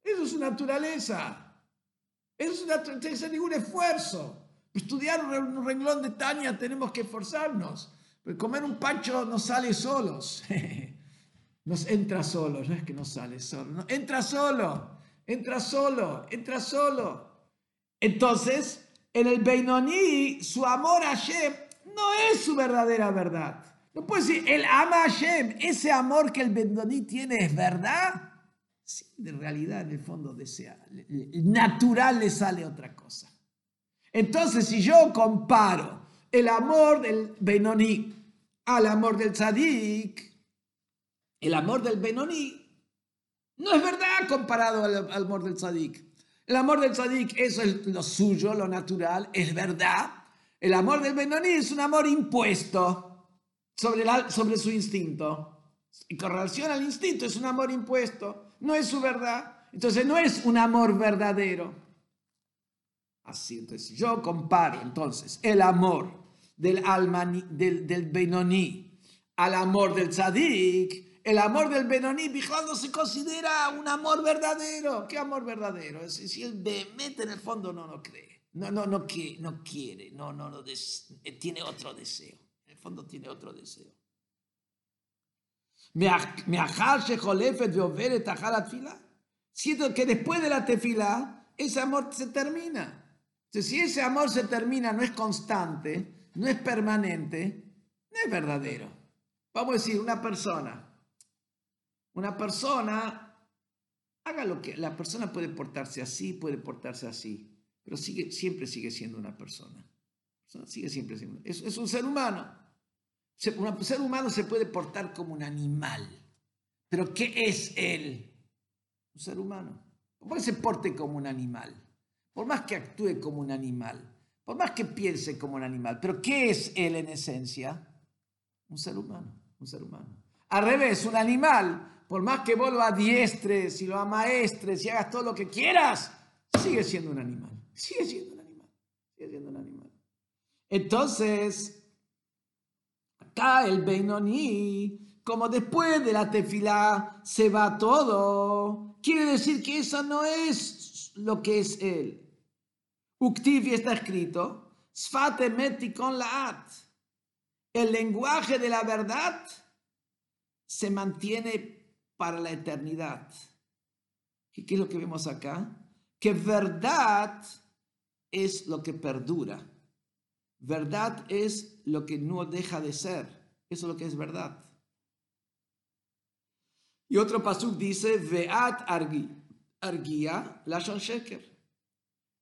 Eso es su naturaleza. Eso no tiene que ser ningún esfuerzo. Estudiar un renglón de Tania tenemos que esforzarnos. Comer un pancho no sale solos. Nos entra solo, no es que no sale solo. entra solo, entra solo, entra solo. Entonces, en el Beinoní, su amor a Hashem no es su verdadera verdad. No puede decir, él ama a Hashem. Ese amor que el Beinoní tiene es verdad de realidad en el fondo desea, natural le sale otra cosa. Entonces, si yo comparo el amor del Benoní al amor del Tzadik, el amor del Benoní no es verdad comparado al, amor del Tzadik. El amor del Tzadik, eso es lo suyo, lo natural, es verdad. El amor del Benoní es un amor impuesto sobre, sobre su instinto. Y con relación al instinto es un amor impuesto no es su verdad. Entonces no es un amor verdadero. Así, entonces yo comparo entonces el amor del alma del, del Benoní al amor del tzadik, el amor del Benoní, no se considera un amor verdadero. ¿Qué amor verdadero? Es, si él mete en el fondo no lo cree, no, no, no, que, no quiere, no, no, no, tiene otro deseo. En el fondo tiene otro deseo. Siento que después de la tefila, ese amor se termina. si ese amor se termina, no es constante, no es permanente, no es verdadero. Vamos a decir, una persona. Una persona, haga lo que, la persona puede portarse así, puede portarse así, pero sigue, siempre sigue siendo una persona. Sigue siempre siendo, es un ser humano. Un ser humano se puede portar como un animal, pero ¿qué es él? Un ser humano. ¿Por qué se porte como un animal? Por más que actúe como un animal, por más que piense como un animal, pero ¿qué es él en esencia? Un ser humano, un ser humano. Al revés, un animal, por más que vos lo adiestres y lo amaestres y hagas todo lo que quieras, sigue siendo un animal, sigue siendo un animal, sigue siendo un animal. Entonces, acá el Beinoní, como después de la tefilá se va todo, quiere decir que eso no es lo que es él. Uktivi está escrito, Sfate meti con la El lenguaje de la verdad se mantiene para la eternidad. ¿Qué, ¿Qué es lo que vemos acá? Que verdad es lo que perdura. Verdad es lo que no deja de ser. Eso es lo que es verdad. Y otro pasuk dice, Veat argia lashon sheker.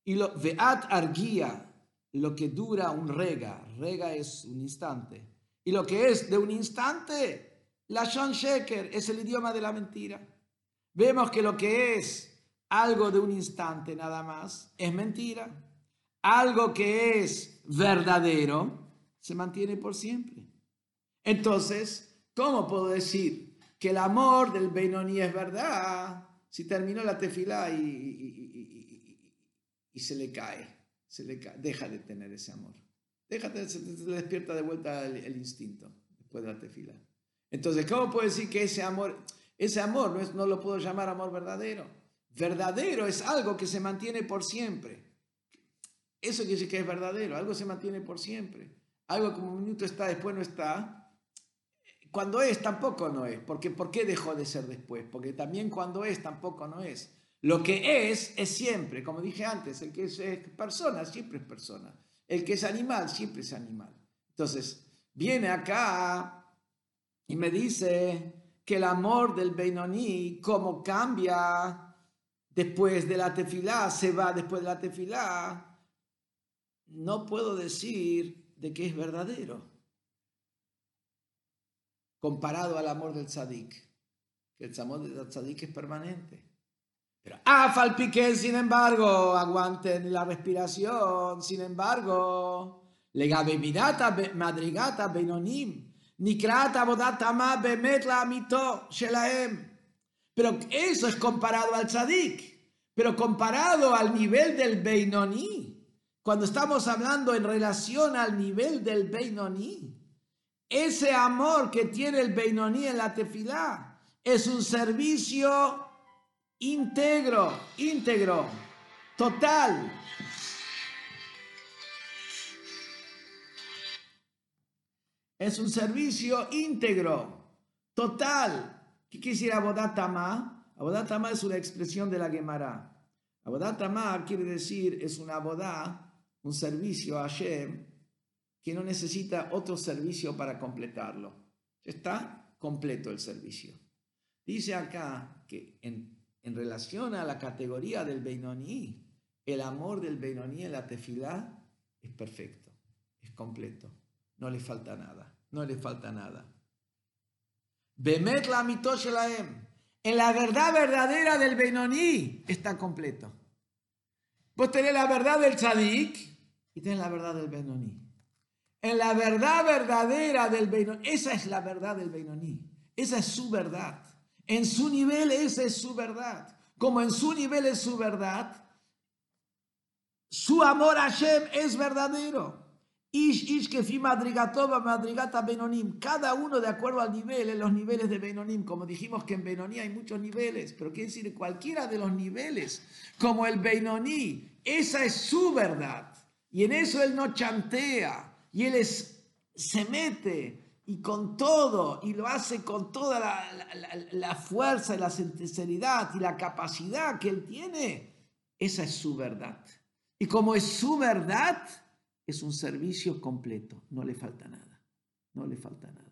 Y lo, Veat argia, lo que dura un rega. Rega es un instante. Y lo que es de un instante, lashon sheker, es el idioma de la mentira. Vemos que lo que es algo de un instante nada más es mentira. Algo que es verdadero se mantiene por siempre. Entonces, ¿cómo puedo decir que el amor del Beinoní es verdad, si terminó la tefilá y, y, se le cae, se le deja de tener ese amor. Déjate, se despierta de vuelta el, instinto después de la tefilá. Entonces, ¿cómo puedo decir que ese amor, ese amor no, es, no lo puedo llamar amor verdadero? Verdadero es algo que se mantiene por siempre. Eso quiere decir que es verdadero, algo se mantiene por siempre. Algo como un minuto está, después no está, cuando es, tampoco no es. Porque ¿por qué dejó de ser después? Porque también cuando es, tampoco no es. Lo que es, es siempre. Como dije antes, el que es, persona, siempre es persona. El que es animal, siempre es animal. Entonces, viene acá y me dice que el amor del Beinoní, como cambia después de la tefilá, se va después de la tefilá, no puedo decir de que es verdadero comparado al amor del tzadik, el amor del tzadik es permanente. Pero Afal Piqué, sin embargo, aguanten la respiración, sin embargo, madrigata madrigata benonim, nikrata bodatama bemetla mito shelaem. Pero eso es comparado al tzadik, pero comparado al nivel del Beinoní. Cuando estamos hablando en relación al nivel del Beinoní, ese amor que tiene el Beinoní en la tefilá es un servicio íntegro, íntegro, total. Es un servicio íntegro, total. ¿Qué decir abodatama? Abodatama es una expresión de la Gemara. Abodatama quiere decir, es una abodá, un servicio a que no necesita otro servicio para completarlo. Está completo el servicio. Dice acá que en, relación a la categoría del Beinoní, el amor del Beinoní en la tefilá es perfecto, es completo, no le falta nada, no le falta nada. Bemet la en la verdad verdadera del Beinoní está completo. Vos tenés la verdad del tzadik y tenés la verdad del Benoní en la verdad verdadera del Beinoní. Esa es la verdad del Beinoní. Esa es su verdad. En su nivel, esa es su verdad. Como en su nivel es su verdad, su amor a Hashem es verdadero. Ish, ish, que fi madrigatova, madrigata Benonim. Cada uno de acuerdo al nivel, en los niveles de Benonim. Como dijimos que en Benoní hay muchos niveles, pero quiere decir cualquiera de los niveles, como el Benoní. Esa es su verdad. Y en eso él no chantea y él se mete y con todo, y lo hace con toda la, fuerza y la sinceridad y la capacidad que él tiene, esa es su verdad. Y como es su verdad, es un servicio completo, no le falta nada, no le falta nada.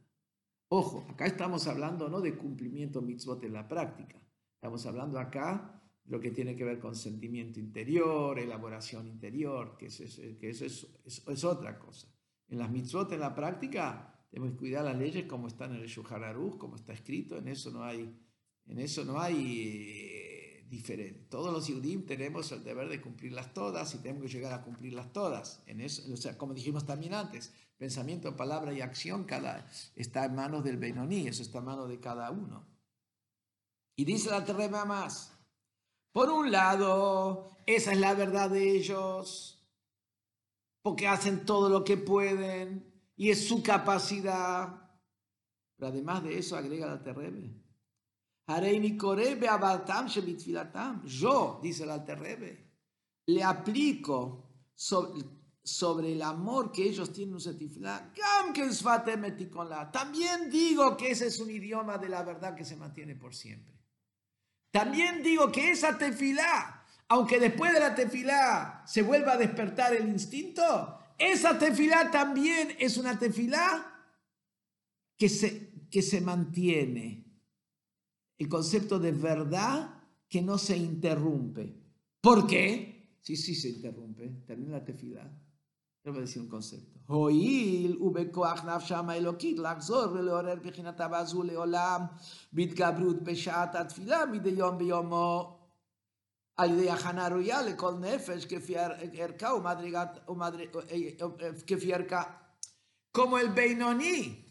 Ojo, acá estamos hablando no de cumplimiento mitzvot en la práctica, estamos hablando acá lo que tiene que ver con sentimiento interior, elaboración interior, que eso que eso es otra cosa. En las mitzvot, en la práctica, tenemos que cuidar las leyes como están en el Shuhar como está escrito, en eso no hay, en eso no hay eh, diferente. Todos los Yudim tenemos el deber de cumplirlas todas y tenemos que llegar a cumplirlas todas. En eso, o sea, como dijimos también antes, pensamiento, palabra y acción cada, está en manos del Benoní, eso está en manos de cada uno. Y dice la Terrema más, por un lado, esa es la verdad de ellos porque hacen todo lo que pueden y es su capacidad. Pero además de eso, agrega la Terrebe. Yo, dice la Terrebe, le aplico sobre, el amor que ellos tienen un. También digo que ese es un idioma de la verdad que se mantiene por siempre. También digo que esa tefilá aunque después de la tefilá se vuelva a despertar el instinto, esa tefilá también es una tefilá que se, que se mantiene. El concepto de verdad que no se interrumpe. ¿Por qué? Sí, sí se interrumpe. También la tefilá. Yo voy a decir un concepto. Hoil ubekoach nafshama elokit lachzor veleorer bechinat abazu leolam bitgabrut peshat atfilá mideyom beyomo ביומו al de le con nefesh que fierca o madrigat o madre que fierca como el Beinoní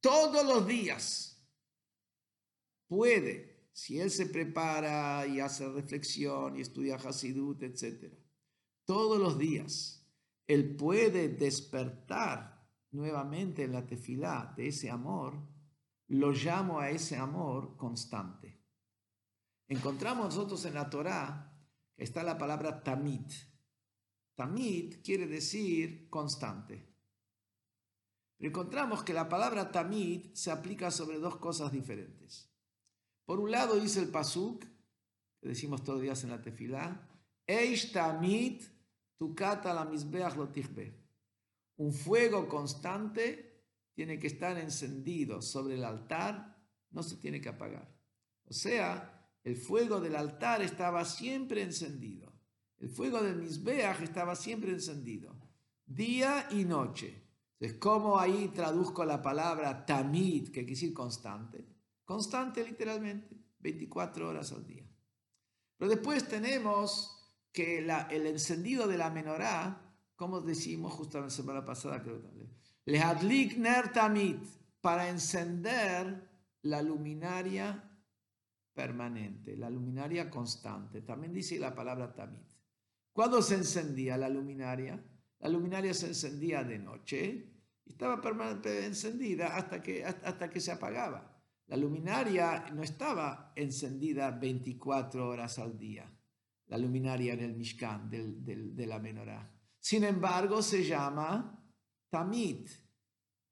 todos los días puede, si él se prepara y hace reflexión y estudia Hasidut, etc., todos los días, él puede despertar nuevamente en la tefilá de ese amor, lo llamo a ese amor constante. Encontramos nosotros en la Torá que está la palabra tamid. Tamid quiere decir constante. Pero encontramos que la palabra tamid se aplica sobre dos cosas diferentes. Por un lado dice el pasuk, que decimos todos los días en la tefilá, Eish tamid tukata la misbeach Un fuego constante tiene que estar encendido sobre el altar, no se tiene que apagar. O sea, el fuego del altar estaba siempre encendido. El fuego del Misbeach estaba siempre encendido. Día y noche. Entonces, ¿cómo ahí traduzco la palabra tamid, que quiere decir constante? Constante literalmente, 24 horas al día. Pero después tenemos que el encendido de la menorá, como decimos justo la semana pasada, creo también, le hadlik ner tamid, para encender la luminaria permanente, la luminaria constante. También dice la palabra tamid. ¿Cuándo se encendía la luminaria? La luminaria se encendía de noche y estaba permanente encendida hasta que, hasta que se apagaba. La luminaria no estaba encendida 24 horas al día, la luminaria en Mishkan de la menorá. Sin embargo, se llama tamid,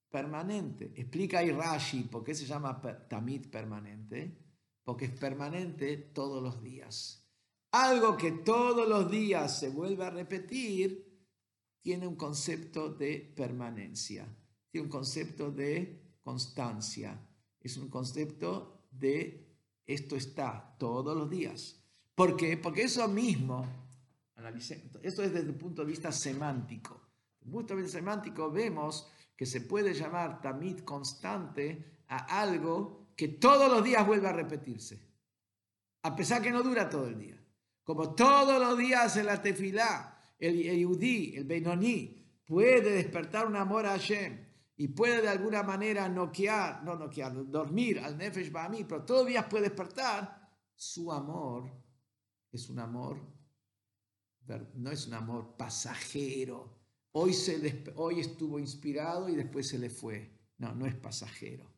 permanente. Explica ahí Rashi por qué se llama tamid permanente porque es permanente todos los días. Algo que todos los días se vuelve a repetir tiene un concepto de permanencia, tiene un concepto de constancia, es un concepto de esto está todos los días. ¿Por qué? Porque eso mismo, esto es desde el punto de vista semántico. Desde el semántico vemos que se puede llamar tamid constante a algo que todos los días vuelve a repetirse, a pesar que no dura todo el día. Como todos los días en la tefilá, el Yehudí, el Beinoní, puede despertar un amor a Hashem y puede de alguna manera noquear, no noquear, dormir al Nefesh Ba'ami, pero todos los días puede despertar, su amor es un amor, no es un amor pasajero. Hoy, se, hoy estuvo inspirado y después se le fue. No, no es pasajero.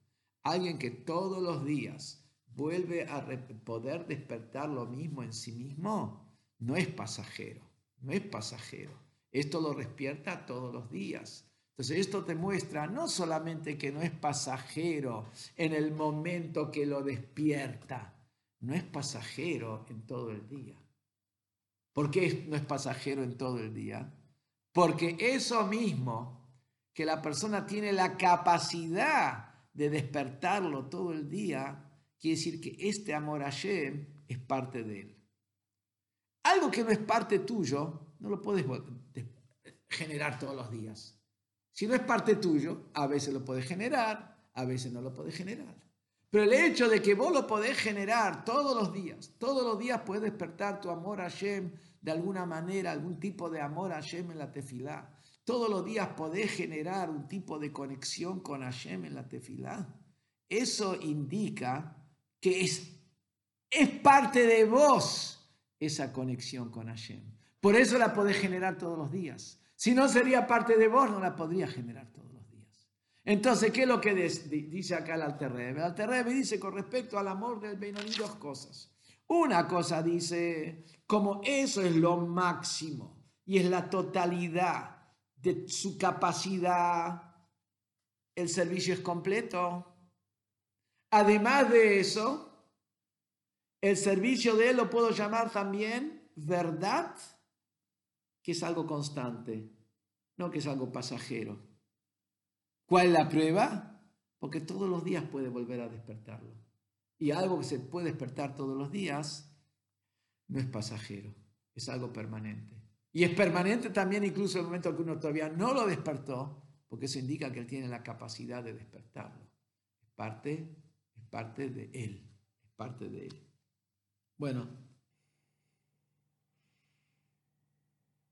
Alguien que todos los días vuelve a poder despertar lo mismo en sí mismo, no es pasajero, no es pasajero. Esto lo despierta todos los días. Entonces esto te muestra no solamente que no es pasajero en el momento que lo despierta, no es pasajero en todo el día. ¿Por qué no es pasajero en todo el día? Porque eso mismo, que la persona tiene la capacidad de despertarlo todo el día, quiere decir que este amor a Hashem es parte de él. Algo que no es parte tuyo, no lo puedes generar todos los días. Si no es parte tuyo, a veces lo puedes generar, a veces no lo puedes generar. Pero el hecho de que vos lo podés generar todos los días, todos los días puedes despertar tu amor a Hashem de alguna manera, algún tipo de amor a Hashem en la tefilá. Todos los días podés generar un tipo de conexión con Hashem en la tefilá. Eso indica que es, es parte de vos esa conexión con Hashem. Por eso la podés generar todos los días. Si no sería parte de vos, no la podría generar todos los días. Entonces, ¿qué es lo que dice acá el Alterrebe? El Alterrebe dice con respecto al amor del Beinoní dos cosas. Una cosa dice, como eso es lo máximo y es la totalidad de su capacidad, el servicio es completo. Además de eso, el servicio de él lo puedo llamar también verdad, que es algo constante, no que es algo pasajero. ¿Cuál es la prueba? Porque todos los días puede volver a despertarlo. Y algo que se puede despertar todos los días no es pasajero, es algo permanente. Y es permanente también incluso en el momento que uno todavía no lo despertó, porque eso indica que él tiene la capacidad de despertarlo. Es parte, es parte de él, es parte de él. Bueno,